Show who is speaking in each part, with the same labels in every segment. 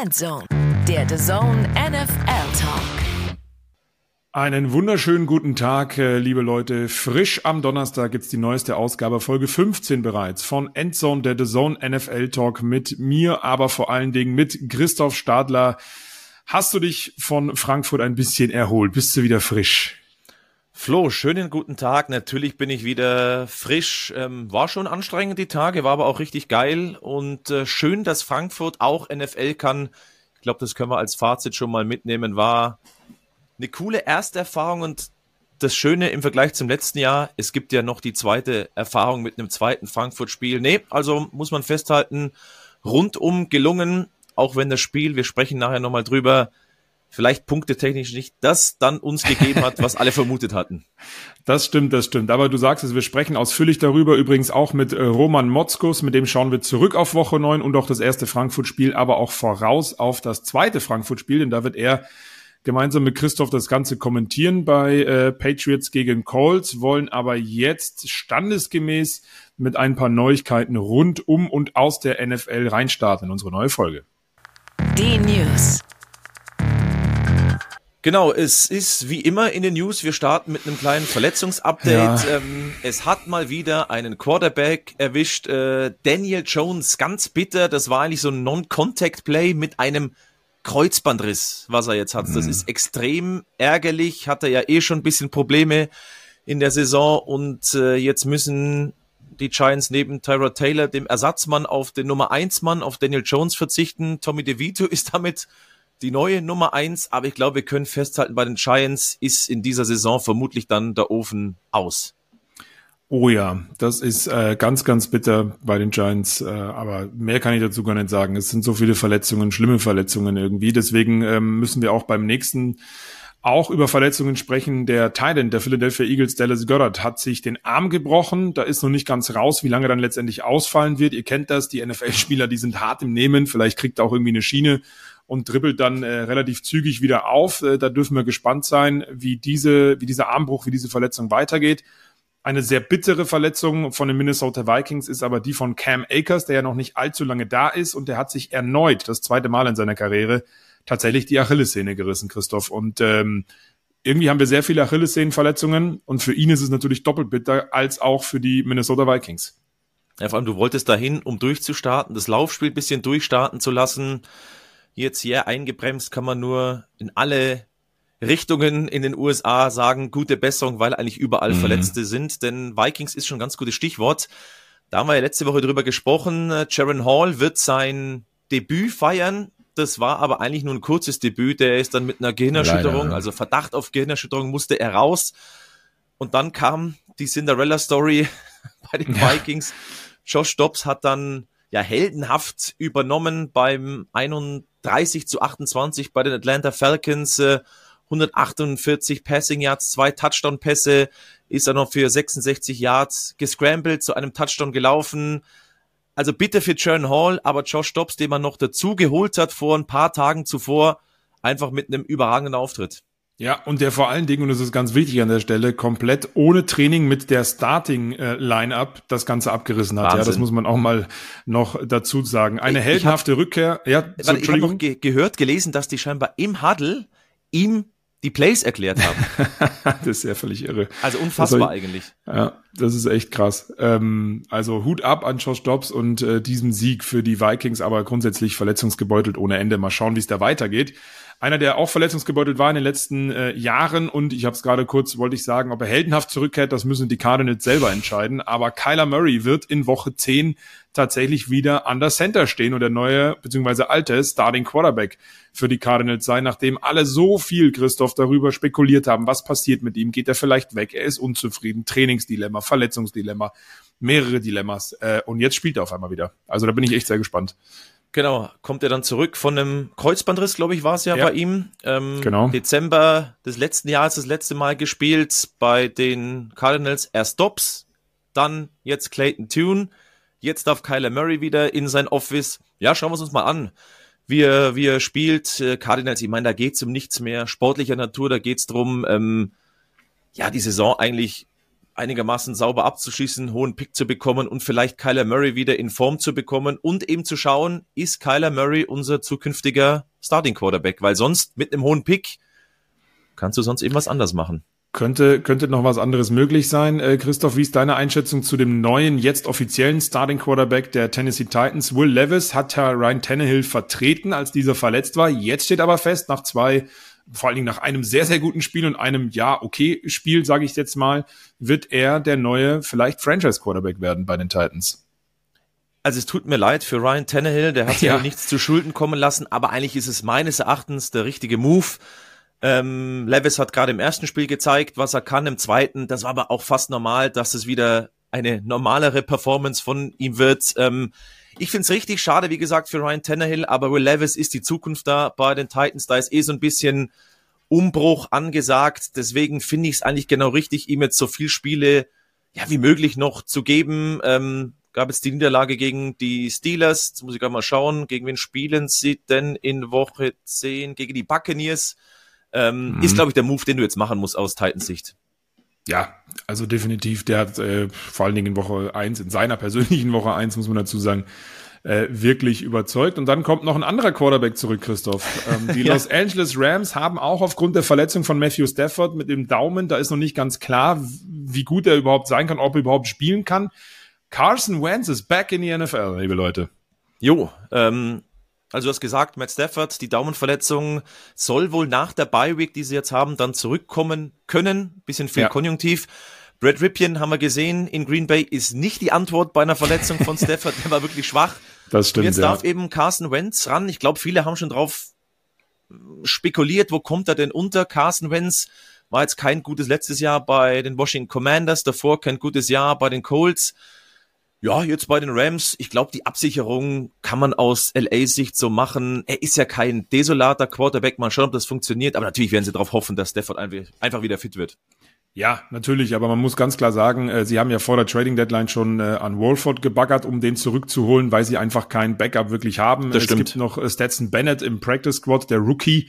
Speaker 1: Endzone, der The Zone NFL Talk.
Speaker 2: Einen wunderschönen guten Tag, äh, liebe Leute. Frisch am Donnerstag gibt's die neueste Ausgabe, Folge 15 bereits von Endzone, der The Zone NFL Talk mit mir, aber vor allen Dingen mit Christoph Stadler. Hast du dich von Frankfurt ein bisschen erholt? Bist du wieder frisch?
Speaker 3: Flo, schönen guten Tag. Natürlich bin ich wieder frisch. Ähm, war schon anstrengend die Tage, war aber auch richtig geil und äh, schön, dass Frankfurt auch NFL kann. Ich glaube, das können wir als Fazit schon mal mitnehmen. War eine coole erste Erfahrung und das Schöne im Vergleich zum letzten Jahr, es gibt ja noch die zweite Erfahrung mit einem zweiten Frankfurt-Spiel. Nee, also muss man festhalten, rundum gelungen, auch wenn das Spiel, wir sprechen nachher nochmal drüber, vielleicht punktetechnisch nicht das dann uns gegeben hat, was alle vermutet hatten.
Speaker 2: Das stimmt, das stimmt. Aber du sagst es, wir sprechen ausführlich darüber, übrigens auch mit äh, Roman Motzkus, mit dem schauen wir zurück auf Woche 9 und auch das erste Frankfurt-Spiel, aber auch voraus auf das zweite Frankfurt-Spiel, denn da wird er gemeinsam mit Christoph das Ganze kommentieren bei äh, Patriots gegen Colts, wollen aber jetzt standesgemäß mit ein paar Neuigkeiten rund um und aus der NFL reinstarten in unsere neue Folge.
Speaker 1: Die News.
Speaker 3: Genau, es ist wie immer in den News, wir starten mit einem kleinen Verletzungsupdate. Ja. Ähm, es hat mal wieder einen Quarterback erwischt, äh, Daniel Jones, ganz bitter. Das war eigentlich so ein Non-Contact-Play mit einem Kreuzbandriss, was er jetzt hat. Mhm. Das ist extrem ärgerlich, hat er ja eh schon ein bisschen Probleme in der Saison und äh, jetzt müssen die Giants neben Tyrod Taylor, dem Ersatzmann, auf den Nummer 1 Mann, auf Daniel Jones verzichten. Tommy DeVito ist damit die neue Nummer eins, aber ich glaube, wir können festhalten, bei den Giants ist in dieser Saison vermutlich dann der Ofen aus.
Speaker 2: Oh ja, das ist äh, ganz, ganz bitter bei den Giants, äh, aber mehr kann ich dazu gar nicht sagen. Es sind so viele Verletzungen, schlimme Verletzungen irgendwie. Deswegen ähm, müssen wir auch beim nächsten auch über Verletzungen sprechen. Der Titan der Philadelphia Eagles, Dallas Goddard, hat sich den Arm gebrochen. Da ist noch nicht ganz raus, wie lange dann letztendlich ausfallen wird. Ihr kennt das, die NFL-Spieler, die sind hart im Nehmen. Vielleicht kriegt er auch irgendwie eine Schiene und dribbelt dann äh, relativ zügig wieder auf. Äh, da dürfen wir gespannt sein, wie diese, wie dieser Armbruch, wie diese Verletzung weitergeht. Eine sehr bittere Verletzung von den Minnesota Vikings ist aber die von Cam Akers, der ja noch nicht allzu lange da ist und der hat sich erneut, das zweite Mal in seiner Karriere, tatsächlich die Achillessehne gerissen, Christoph. Und ähm, irgendwie haben wir sehr viele Achillessehnenverletzungen und für ihn ist es natürlich doppelt bitter als auch für die Minnesota Vikings.
Speaker 3: Ja, vor allem, du wolltest dahin, um durchzustarten, das Laufspiel bisschen durchstarten zu lassen jetzt hier eingebremst, kann man nur in alle Richtungen in den USA sagen, gute Besserung, weil eigentlich überall mhm. Verletzte sind. Denn Vikings ist schon ein ganz gutes Stichwort. Da haben wir ja letzte Woche drüber gesprochen. Jaron Hall wird sein Debüt feiern. Das war aber eigentlich nur ein kurzes Debüt. Der ist dann mit einer Gehirnerschütterung, Leider. also Verdacht auf Gehirnerschütterung, musste er raus. Und dann kam die Cinderella-Story bei den Vikings. Josh Dobbs hat dann ja heldenhaft übernommen beim 31 zu 28 bei den Atlanta Falcons. Äh, 148 Passing Yards, zwei Touchdown-Pässe, ist er noch für 66 Yards gescrambled, zu einem Touchdown gelaufen. Also bitte für Churn Hall, aber Josh Dobbs, den man noch dazu geholt hat vor ein paar Tagen zuvor, einfach mit einem überragenden Auftritt.
Speaker 2: Ja, und der vor allen Dingen, und das ist ganz wichtig an der Stelle, komplett ohne Training mit der Starting-Line-Up äh, das Ganze abgerissen hat. Wahnsinn. Ja, das muss man auch mal noch dazu sagen. Eine ich, heldenhafte ich hab, Rückkehr. Ja,
Speaker 3: so, ich habe noch ge gehört, gelesen, dass die scheinbar im Huddle ihm die Plays erklärt haben.
Speaker 2: das ist ja völlig irre.
Speaker 3: Also unfassbar also, eigentlich.
Speaker 2: Ja, das ist echt krass. Ähm, also Hut ab an Josh Dobbs und äh, diesem Sieg für die Vikings, aber grundsätzlich verletzungsgebeutelt ohne Ende. Mal schauen, wie es da weitergeht. Einer, der auch verletzungsgebeutelt war in den letzten äh, Jahren und ich habe es gerade kurz, wollte ich sagen, ob er heldenhaft zurückkehrt, das müssen die Cardinals selber entscheiden. Aber Kyler Murray wird in Woche 10 tatsächlich wieder an der Center stehen und der neue bzw. alte Starting Quarterback für die Cardinals sein, nachdem alle so viel, Christoph, darüber spekuliert haben, was passiert mit ihm, geht er vielleicht weg, er ist unzufrieden, Trainingsdilemma, Verletzungsdilemma, mehrere Dilemmas äh, und jetzt spielt er auf einmal wieder. Also da bin ich echt sehr gespannt.
Speaker 3: Genau, kommt er dann zurück von einem Kreuzbandriss, glaube ich, war es ja, ja, bei ihm. Ähm, genau. Dezember des letzten Jahres das letzte Mal gespielt bei den Cardinals. Erst Dobbs, dann jetzt Clayton Tune, jetzt darf Kyler Murray wieder in sein Office. Ja, schauen wir es uns mal an. Wie er, wie er spielt, äh, Cardinals, ich meine, da geht's um nichts mehr sportlicher Natur, da geht's drum, ähm, ja, die Saison eigentlich einigermaßen sauber abzuschießen, hohen Pick zu bekommen und vielleicht Kyler Murray wieder in Form zu bekommen und eben zu schauen, ist Kyler Murray unser zukünftiger Starting Quarterback, weil sonst mit einem hohen Pick kannst du sonst eben was anders machen.
Speaker 2: Könnte, könnte noch was anderes möglich sein. Äh, Christoph, wie ist deine Einschätzung zu dem neuen, jetzt offiziellen Starting Quarterback der Tennessee Titans? Will Levis hat ja Ryan Tannehill vertreten, als dieser verletzt war. Jetzt steht aber fest, nach zwei, vor allen Dingen nach einem sehr, sehr guten Spiel und einem, ja, okay Spiel, sage ich jetzt mal, wird er der neue, vielleicht Franchise Quarterback werden bei den Titans.
Speaker 3: Also es tut mir leid für Ryan Tannehill, der hat sich ja. nichts zu Schulden kommen lassen, aber eigentlich ist es meines Erachtens der richtige Move ähm, Levis hat gerade im ersten Spiel gezeigt, was er kann. Im zweiten, das war aber auch fast normal, dass es wieder eine normalere Performance von ihm wird. Ähm, ich finde es richtig schade, wie gesagt, für Ryan Tannehill, aber Will Levis ist die Zukunft da bei den Titans. Da ist eh so ein bisschen Umbruch angesagt. Deswegen finde ich es eigentlich genau richtig, ihm jetzt so viel Spiele ja, wie möglich noch zu geben. Ähm, gab es die Niederlage gegen die Steelers. Jetzt muss ich gerade mal schauen, gegen wen spielen sie denn in Woche 10? Gegen die Buccaneers. Ähm, mhm. Ist, glaube ich, der Move, den du jetzt machen musst aus Titans Sicht.
Speaker 2: Ja, also definitiv. Der hat äh, vor allen Dingen in Woche eins, in seiner persönlichen Woche eins, muss man dazu sagen, äh, wirklich überzeugt. Und dann kommt noch ein anderer Quarterback zurück, Christoph. Ähm, die ja. Los Angeles Rams haben auch aufgrund der Verletzung von Matthew Stafford mit dem Daumen, da ist noch nicht ganz klar, wie gut er überhaupt sein kann, ob er überhaupt spielen kann. Carson Wentz ist back in die NFL, liebe Leute.
Speaker 3: Jo, ähm, also du hast gesagt, Matt Stafford, die Daumenverletzung soll wohl nach der Bye Week, die sie jetzt haben, dann zurückkommen können. Bisschen viel ja. Konjunktiv. Brad Ripien haben wir gesehen in Green Bay ist nicht die Antwort bei einer Verletzung von Stafford. Der war wirklich schwach.
Speaker 2: Das stimmt. Und
Speaker 3: jetzt
Speaker 2: ja.
Speaker 3: darf eben Carson Wentz ran. Ich glaube, viele haben schon drauf spekuliert, wo kommt er denn unter? Carson Wentz war jetzt kein gutes letztes Jahr bei den Washington Commanders, davor kein gutes Jahr bei den Colts. Ja, jetzt bei den Rams, ich glaube, die Absicherung kann man aus LA-Sicht so machen. Er ist ja kein desolater Quarterback, mal schauen, ob das funktioniert, aber natürlich werden sie darauf hoffen, dass Stafford einfach wieder fit wird.
Speaker 2: Ja, natürlich, aber man muss ganz klar sagen, äh, sie haben ja vor der Trading Deadline schon äh, an Wolford gebaggert, um den zurückzuholen, weil sie einfach kein Backup wirklich haben.
Speaker 3: Das
Speaker 2: es
Speaker 3: stimmt.
Speaker 2: gibt noch äh, Stetson Bennett im Practice Squad, der Rookie,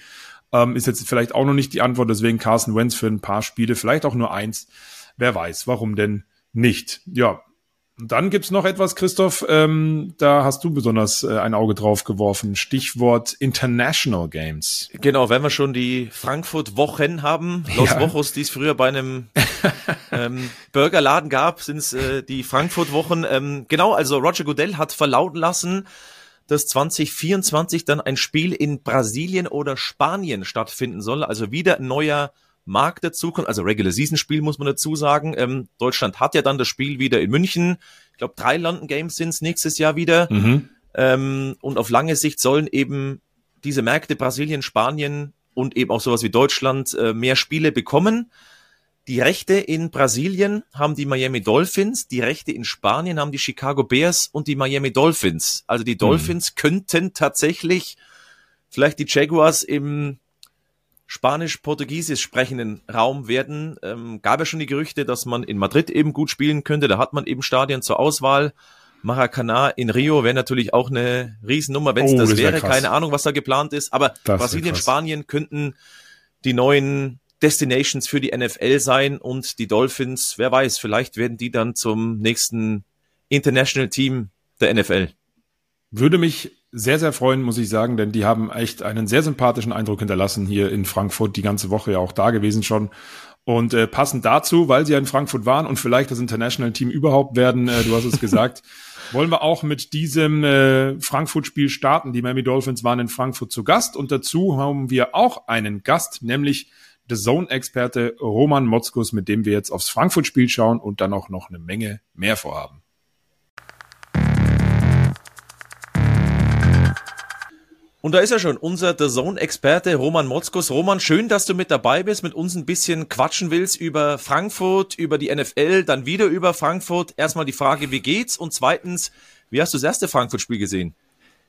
Speaker 2: ähm, ist jetzt vielleicht auch noch nicht die Antwort, deswegen Carson Wentz für ein paar Spiele, vielleicht auch nur eins. Wer weiß, warum denn nicht? Ja, dann gibt's noch etwas, Christoph, ähm, da hast du besonders äh, ein Auge drauf geworfen. Stichwort International Games.
Speaker 3: Genau, wenn wir schon die Frankfurt-Wochen haben, Los ja. Wochos, die es früher bei einem ähm, Burgerladen gab, sind es äh, die Frankfurt-Wochen. Ähm, genau, also Roger Goodell hat verlauten lassen, dass 2024 dann ein Spiel in Brasilien oder Spanien stattfinden soll. Also wieder ein neuer Markt dazukommt, also Regular Season Spiel muss man dazu sagen. Ähm, Deutschland hat ja dann das Spiel wieder in München. Ich glaube, drei London Games sind es nächstes Jahr wieder. Mhm. Ähm, und auf lange Sicht sollen eben diese Märkte Brasilien, Spanien und eben auch sowas wie Deutschland äh, mehr Spiele bekommen. Die Rechte in Brasilien haben die Miami Dolphins, die Rechte in Spanien haben die Chicago Bears und die Miami Dolphins. Also die mhm. Dolphins mhm. könnten tatsächlich vielleicht die Jaguars im spanisch-portugiesisch sprechenden Raum werden. Ähm, gab ja schon die Gerüchte, dass man in Madrid eben gut spielen könnte. Da hat man eben Stadien zur Auswahl. Maracanã in Rio wäre natürlich auch eine Riesennummer, wenn es oh, das, das wäre. Krass. Keine Ahnung, was da geplant ist. Aber das Brasilien, Spanien könnten die neuen Destinations für die NFL sein und die Dolphins, wer weiß, vielleicht werden die dann zum nächsten International Team der NFL.
Speaker 2: Würde mich sehr, sehr freuen, muss ich sagen, denn die haben echt einen sehr sympathischen Eindruck hinterlassen hier in Frankfurt, die ganze Woche ja auch da gewesen schon. Und äh, passend dazu, weil sie ja in Frankfurt waren und vielleicht das International Team überhaupt werden, äh, du hast es gesagt, wollen wir auch mit diesem äh, Frankfurt-Spiel starten. Die Miami Dolphins waren in Frankfurt zu Gast und dazu haben wir auch einen Gast, nämlich The Zone-Experte Roman Motzkus, mit dem wir jetzt aufs Frankfurt-Spiel schauen und dann auch noch eine Menge mehr vorhaben.
Speaker 3: Und da ist er schon, unser The Zone-Experte Roman Motzkos. Roman, schön, dass du mit dabei bist, mit uns ein bisschen quatschen willst über Frankfurt, über die NFL, dann wieder über Frankfurt. Erstmal die Frage, wie geht's? Und zweitens, wie hast du das erste Frankfurt-Spiel gesehen?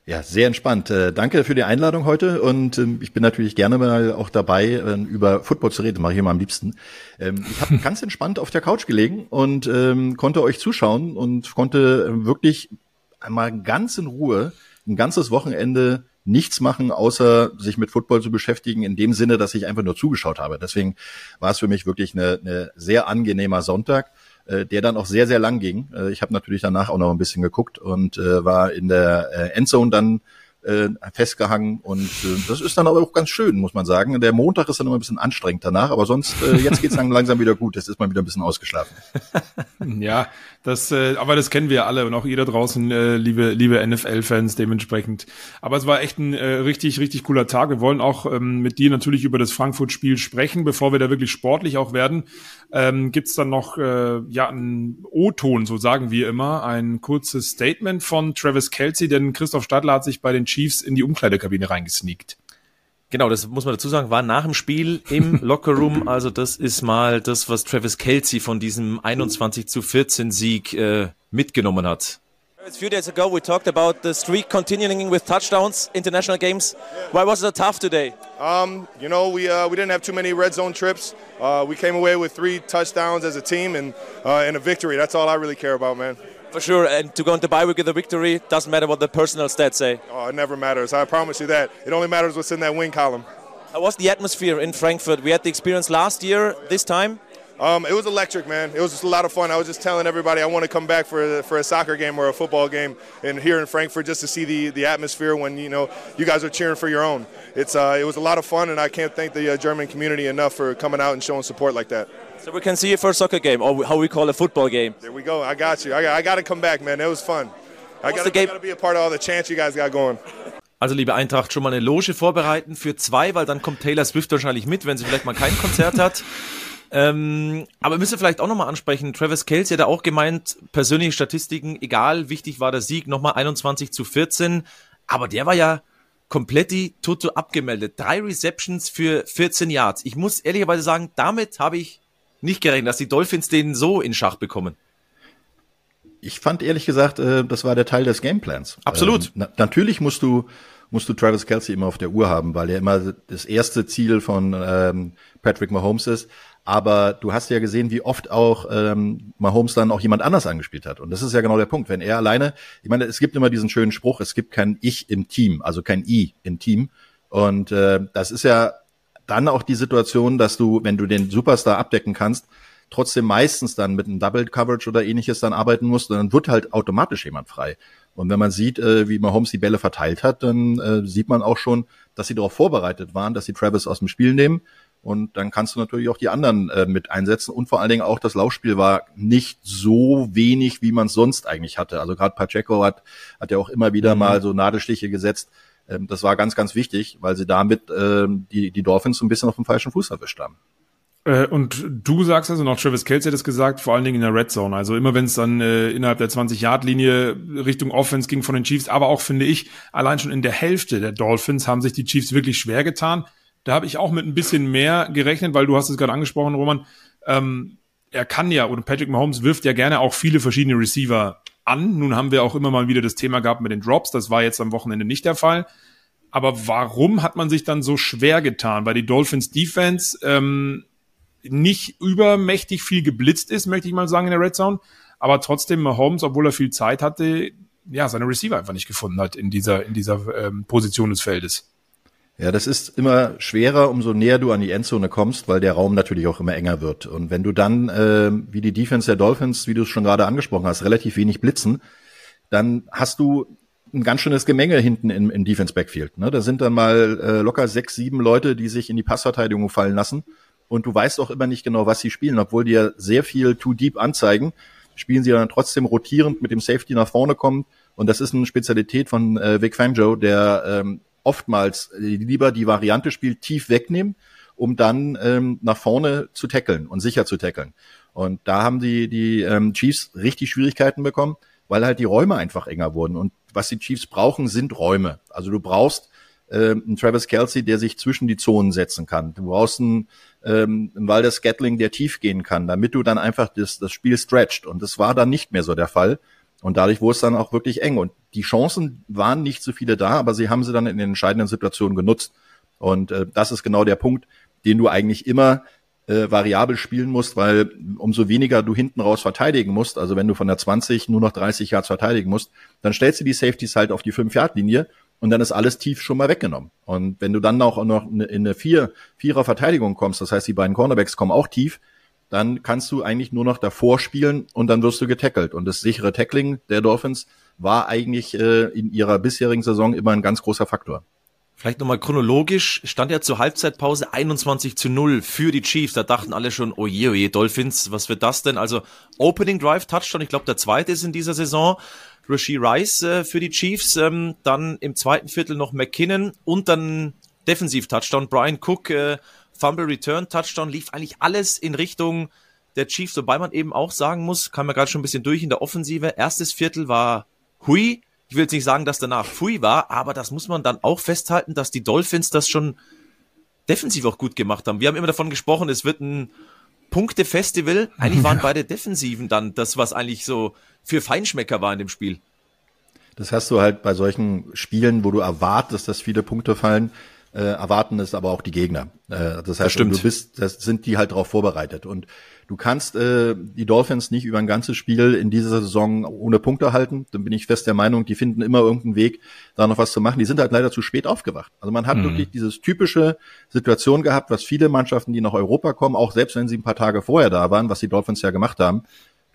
Speaker 4: Ja, sehr entspannt. Äh, danke für die Einladung heute und ähm, ich bin natürlich gerne mal auch dabei, äh, über Football zu reden, mache ich immer am liebsten. Ähm, ich habe ganz entspannt auf der Couch gelegen und ähm, konnte euch zuschauen und konnte wirklich einmal ganz in Ruhe ein ganzes Wochenende nichts machen, außer sich mit Football zu beschäftigen, in dem Sinne, dass ich einfach nur zugeschaut habe. Deswegen war es für mich wirklich eine, eine sehr angenehmer Sonntag. äh, der dann auch sehr, sehr lang ging. Äh, ich habe natürlich danach auch noch ein bisschen geguckt und äh, war in der äh, Endzone dann äh, festgehangen und äh, das ist dann aber auch ganz schön, muss man sagen. Der Montag ist dann immer ein bisschen anstrengend danach, aber sonst, äh, jetzt geht's dann langsam wieder gut. Jetzt ist man wieder ein bisschen ausgeschlafen.
Speaker 2: ja, das, äh, aber das kennen wir alle und auch ihr da draußen, äh, liebe, liebe NFL-Fans dementsprechend. Aber es war echt ein äh, richtig, richtig cooler Tag. Wir wollen auch ähm, mit dir natürlich über das Frankfurt-Spiel sprechen, bevor wir da wirklich sportlich auch werden. Ähm, Gibt dann noch äh, ja einen O-Ton, so sagen wir immer, ein kurzes Statement von Travis Kelsey, denn Christoph Stadler hat sich bei den Chiefs in die Umkleidekabine reingesneakt.
Speaker 3: Genau, das muss man dazu sagen, war nach dem Spiel im Lockerroom. Also das ist mal das, was Travis Kelsey von diesem 21 zu 14 Sieg äh, mitgenommen hat.
Speaker 5: A few days ago, we talked about the streak continuing with touchdowns, international games. Why was it tough today?
Speaker 6: Um, you know, we uh, we didn't have too many red zone trips. Uh, we came away with three touchdowns as a team and uh, and a victory. That's all I really care about, man.
Speaker 5: For sure, and to go into bye week with a victory doesn't matter what the personal stats say.
Speaker 6: Oh, it never matters. I promise you that. It only matters what's in that win column.
Speaker 5: How was the atmosphere in Frankfurt? We had the experience last year, this time.
Speaker 6: Um, it was electric, man. It was just a lot of fun. I was just telling everybody I want to come back for for a soccer game or a football game, and here in Frankfurt just to see the, the atmosphere when you know you guys are cheering for your own. It's uh, it was a lot of fun, and I can't thank the uh, German community enough for coming out and showing support like that.
Speaker 5: So we can see you for a soccer game, or how we call a football game.
Speaker 6: There we go. I got you. I got, I got to come back, man. It was fun. I got to be a part of all the chants you guys got going.
Speaker 3: Also liebe Eintracht, schon mal eine Loge vorbereiten für zwei, weil dann kommt Taylor Swift wahrscheinlich mit, wenn sie vielleicht mal kein Konzert hat. Ähm, aber müssen wir vielleicht auch nochmal ansprechen. Travis Kelce hat ja auch gemeint, persönliche Statistiken, egal, wichtig war der Sieg, nochmal 21 zu 14. Aber der war ja komplett die Toto abgemeldet. Drei Receptions für 14 Yards. Ich muss ehrlicherweise sagen, damit habe ich nicht gerechnet, dass die Dolphins den so in Schach bekommen.
Speaker 4: Ich fand ehrlich gesagt, äh, das war der Teil des Gameplans.
Speaker 3: Absolut.
Speaker 4: Ähm, na, natürlich musst du musst du Travis Kelsey immer auf der Uhr haben, weil er immer das erste Ziel von ähm, Patrick Mahomes ist. Aber du hast ja gesehen, wie oft auch ähm, Mahomes dann auch jemand anders angespielt hat. Und das ist ja genau der Punkt. Wenn er alleine, ich meine, es gibt immer diesen schönen Spruch, es gibt kein Ich im Team, also kein I im Team. Und äh, das ist ja dann auch die Situation, dass du, wenn du den Superstar abdecken kannst, trotzdem meistens dann mit einem Double Coverage oder ähnliches dann arbeiten musst, dann wird halt automatisch jemand frei. Und wenn man sieht, äh, wie Mahomes die Bälle verteilt hat, dann äh, sieht man auch schon, dass sie darauf vorbereitet waren, dass sie Travis aus dem Spiel nehmen. Und dann kannst du natürlich auch die anderen äh, mit einsetzen. Und vor allen Dingen auch das Laufspiel war nicht so wenig, wie man es sonst eigentlich hatte. Also gerade Pacheco hat, hat ja auch immer wieder mhm. mal so Nadelstiche gesetzt. Ähm, das war ganz, ganz wichtig, weil sie damit ähm, die, die Dolphins so ein bisschen auf dem falschen Fuß erwischt haben.
Speaker 2: Äh, und du sagst also noch, Travis Kelce hat es gesagt, vor allen Dingen in der Red Zone. Also immer wenn es dann äh, innerhalb der 20-Yard-Linie Richtung Offense ging von den Chiefs, aber auch finde ich, allein schon in der Hälfte der Dolphins haben sich die Chiefs wirklich schwer getan. Da habe ich auch mit ein bisschen mehr gerechnet, weil du hast es gerade angesprochen, Roman. Ähm, er kann ja, oder Patrick Mahomes wirft ja gerne auch viele verschiedene Receiver an. Nun haben wir auch immer mal wieder das Thema gehabt mit den Drops. Das war jetzt am Wochenende nicht der Fall. Aber warum hat man sich dann so schwer getan? Weil die Dolphins Defense ähm, nicht übermächtig viel geblitzt ist, möchte ich mal sagen, in der Red Zone. Aber trotzdem Mahomes, obwohl er viel Zeit hatte, ja, seine Receiver einfach nicht gefunden hat in dieser, in dieser ähm, Position des Feldes.
Speaker 4: Ja, das ist immer schwerer, umso näher du an die Endzone kommst, weil der Raum natürlich auch immer enger wird. Und wenn du dann, äh, wie die Defense der Dolphins, wie du es schon gerade angesprochen hast, relativ wenig blitzen, dann hast du ein ganz schönes Gemenge hinten im, im Defense Backfield. Ne? Da sind dann mal äh, locker sechs, sieben Leute, die sich in die Passverteidigung fallen lassen und du weißt auch immer nicht genau, was sie spielen, obwohl die ja sehr viel too deep anzeigen, spielen sie dann trotzdem rotierend mit dem Safety nach vorne kommen und das ist eine Spezialität von äh, Vic Fangio, der ähm, oftmals lieber die Variante spielt, tief wegnehmen, um dann ähm, nach vorne zu tackeln und sicher zu tackeln. Und da haben die, die ähm, Chiefs richtig Schwierigkeiten bekommen, weil halt die Räume einfach enger wurden. Und was die Chiefs brauchen, sind Räume. Also du brauchst ähm, einen Travis Kelsey, der sich zwischen die Zonen setzen kann. Du brauchst einen, ähm, einen Walder Scatling, der tief gehen kann, damit du dann einfach das, das Spiel stretcht. Und das war dann nicht mehr so der Fall. Und dadurch wurde es dann auch wirklich eng. Und die Chancen waren nicht so viele da, aber sie haben sie dann in den entscheidenden Situationen genutzt. Und äh, das ist genau der Punkt, den du eigentlich immer äh, variabel spielen musst, weil umso weniger du hinten raus verteidigen musst, also wenn du von der 20 nur noch 30 Yards verteidigen musst, dann stellst du die Safeties halt auf die 5-Yard-Linie und dann ist alles tief schon mal weggenommen. Und wenn du dann auch noch in eine vier, Vierer Verteidigung kommst, das heißt, die beiden Cornerbacks kommen auch tief, dann kannst du eigentlich nur noch davor spielen und dann wirst du getackelt. Und das sichere Tackling der Dolphins war eigentlich äh, in ihrer bisherigen Saison immer ein ganz großer Faktor.
Speaker 3: Vielleicht nochmal chronologisch, stand ja zur Halbzeitpause 21 zu 0 für die Chiefs. Da dachten alle schon, oh je, oh je, Dolphins, was wird das denn? Also Opening Drive Touchdown, ich glaube der zweite ist in dieser Saison. Rasheed Rice äh, für die Chiefs, ähm, dann im zweiten Viertel noch McKinnon und dann Defensiv Touchdown. Brian Cook, äh, Fumble Return Touchdown, lief eigentlich alles in Richtung der Chiefs, wobei man eben auch sagen muss, kam ja gerade schon ein bisschen durch in der Offensive. Erstes Viertel war hui, ich will jetzt nicht sagen, dass danach Fui war, aber das muss man dann auch festhalten, dass die Dolphins das schon defensiv auch gut gemacht haben. Wir haben immer davon gesprochen, es wird ein Punktefestival. Eigentlich waren beide Defensiven dann das, was eigentlich so für Feinschmecker war in dem Spiel.
Speaker 4: Das hast du halt bei solchen Spielen, wo du erwartest, dass viele Punkte fallen, äh, erwarten es aber auch die Gegner. Äh, das heißt, das du bist, das sind die halt darauf vorbereitet. Und du kannst äh, die Dolphins nicht über ein ganzes Spiel in dieser Saison ohne Punkte halten. Dann bin ich fest der Meinung, die finden immer irgendeinen Weg, da noch was zu machen. Die sind halt leider zu spät aufgewacht. Also man hat mhm. wirklich dieses typische Situation gehabt, was viele Mannschaften, die nach Europa kommen, auch selbst wenn sie ein paar Tage vorher da waren, was die Dolphins ja gemacht haben,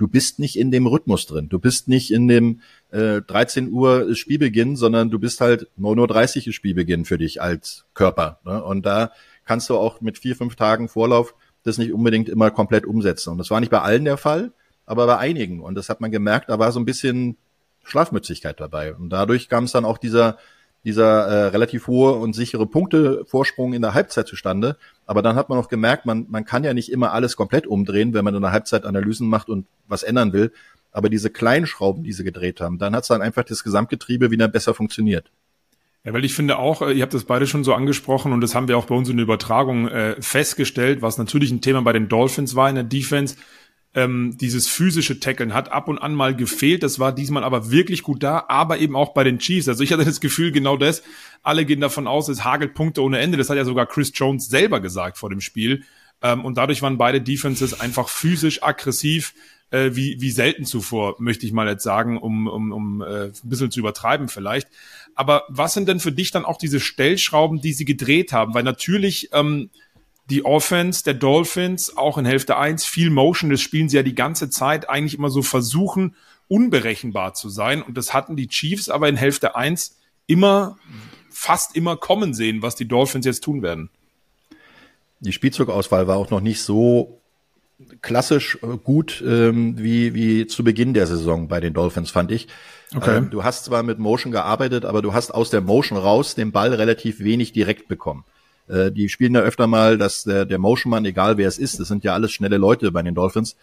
Speaker 4: du bist nicht in dem Rhythmus drin. Du bist nicht in dem äh, 13 Uhr Spielbeginn, sondern du bist halt 9.30 Uhr Spielbeginn für dich als Körper. Ne? Und da kannst du auch mit vier, fünf Tagen Vorlauf das nicht unbedingt immer komplett umsetzen. Und das war nicht bei allen der Fall, aber bei einigen. Und das hat man gemerkt, da war so ein bisschen Schlafmützigkeit dabei. Und dadurch kam es dann auch dieser dieser äh, relativ hohe und sichere Punktevorsprung in der Halbzeit zustande. Aber dann hat man auch gemerkt, man, man kann ja nicht immer alles komplett umdrehen, wenn man in der Halbzeit Analysen macht und was ändern will. Aber diese kleinen Schrauben, die sie gedreht haben, dann hat es dann einfach das Gesamtgetriebe wieder besser funktioniert.
Speaker 2: Ja, weil ich finde auch, äh, ihr habt das beide schon so angesprochen und das haben wir auch bei uns in der Übertragung äh, festgestellt, was natürlich ein Thema bei den Dolphins war in der Defense ähm, dieses physische Tackeln hat ab und an mal gefehlt. Das war diesmal aber wirklich gut da, aber eben auch bei den Chiefs. Also ich hatte das Gefühl, genau das. Alle gehen davon aus, es hagelt Punkte ohne Ende. Das hat ja sogar Chris Jones selber gesagt vor dem Spiel. Ähm, und dadurch waren beide Defenses einfach physisch aggressiv, äh, wie, wie selten zuvor, möchte ich mal jetzt sagen, um, um, um äh, ein bisschen zu übertreiben vielleicht. Aber was sind denn für dich dann auch diese Stellschrauben, die sie gedreht haben? Weil natürlich ähm, die Offense der Dolphins, auch in Hälfte eins viel Motion, das spielen sie ja die ganze Zeit, eigentlich immer so versuchen, unberechenbar zu sein. Und das hatten die Chiefs aber in Hälfte eins immer, fast immer kommen sehen, was die Dolphins jetzt tun werden.
Speaker 4: Die Spielzugauswahl war auch noch nicht so klassisch äh, gut ähm, wie, wie zu Beginn der Saison bei den Dolphins, fand ich. Okay. Ähm, du hast zwar mit Motion gearbeitet, aber du hast aus der Motion raus den Ball relativ wenig direkt bekommen. Äh, die spielen ja öfter mal, dass der, der Motionman, egal wer es ist, das sind ja alles schnelle Leute bei den Dolphins,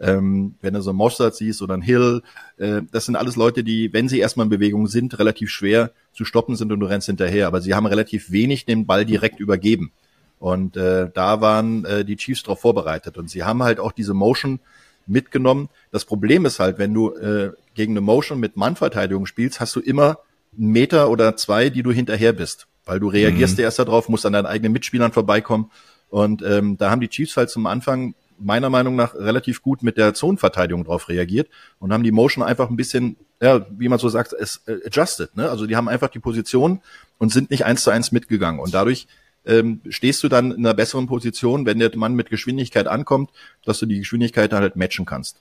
Speaker 4: ähm, wenn du so einen Mostert siehst oder einen Hill, äh, das sind alles Leute, die, wenn sie erstmal in Bewegung sind, relativ schwer zu stoppen sind und du rennst hinterher. Aber sie haben relativ wenig den Ball direkt übergeben. Und äh, da waren äh, die Chiefs darauf vorbereitet. Und sie haben halt auch diese Motion mitgenommen. Das Problem ist halt, wenn du äh, gegen eine Motion mit Mannverteidigung spielst, hast du immer einen Meter oder zwei, die du hinterher bist weil du reagierst mhm. erst darauf, musst an deinen eigenen Mitspielern vorbeikommen. Und ähm, da haben die Chiefs halt zum Anfang meiner Meinung nach relativ gut mit der Zonenverteidigung drauf reagiert und haben die Motion einfach ein bisschen, ja, wie man so sagt, es äh, adjusted. Ne? Also die haben einfach die Position und sind nicht eins zu eins mitgegangen. Und dadurch ähm, stehst du dann in einer besseren Position, wenn der Mann mit Geschwindigkeit ankommt, dass du die Geschwindigkeit dann halt matchen kannst.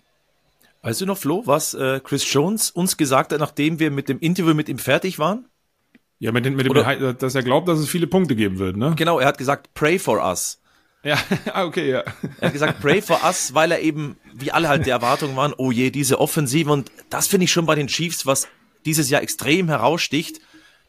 Speaker 3: Weißt du noch, Flo, was äh, Chris Jones uns gesagt hat, nachdem wir mit dem Interview mit ihm fertig waren?
Speaker 2: Ja, mit, dem, mit dem, Oder, dass er glaubt, dass es viele Punkte geben wird, ne?
Speaker 3: Genau, er hat gesagt, pray for us.
Speaker 2: Ja, ah, okay, ja.
Speaker 3: Er hat gesagt, pray for us, weil er eben, wie alle halt der Erwartung waren, oh je, diese Offensive. Und das finde ich schon bei den Chiefs, was dieses Jahr extrem heraussticht.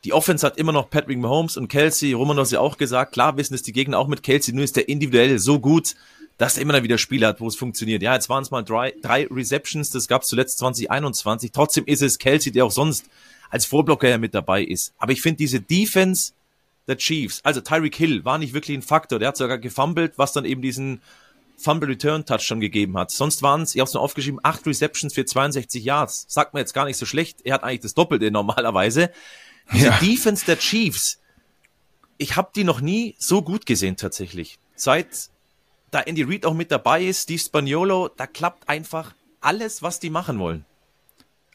Speaker 3: Die Offense hat immer noch Patrick Mahomes und Kelsey. Roman hat ja auch gesagt, klar wissen es die Gegner auch mit Kelsey, nur ist der individuell so gut, dass er immer wieder Spiele hat, wo es funktioniert. Ja, jetzt waren es mal drei, drei Receptions, das gab es zuletzt 2021. Trotzdem ist es Kelsey, der auch sonst als Vorblocker ja mit dabei ist. Aber ich finde diese Defense der Chiefs, also Tyreek Hill war nicht wirklich ein Faktor, der hat sogar gefumbled, was dann eben diesen Fumble Return Touchdown gegeben hat. Sonst waren es, ich habe es nur aufgeschrieben, acht Receptions für 62 Yards. Sagt man jetzt gar nicht so schlecht. Er hat eigentlich das Doppelte normalerweise. Diese ja. Defense der Chiefs, ich habe die noch nie so gut gesehen tatsächlich. Seit da Andy Reid auch mit dabei ist, Steve Spaniolo, da klappt einfach alles, was die machen wollen.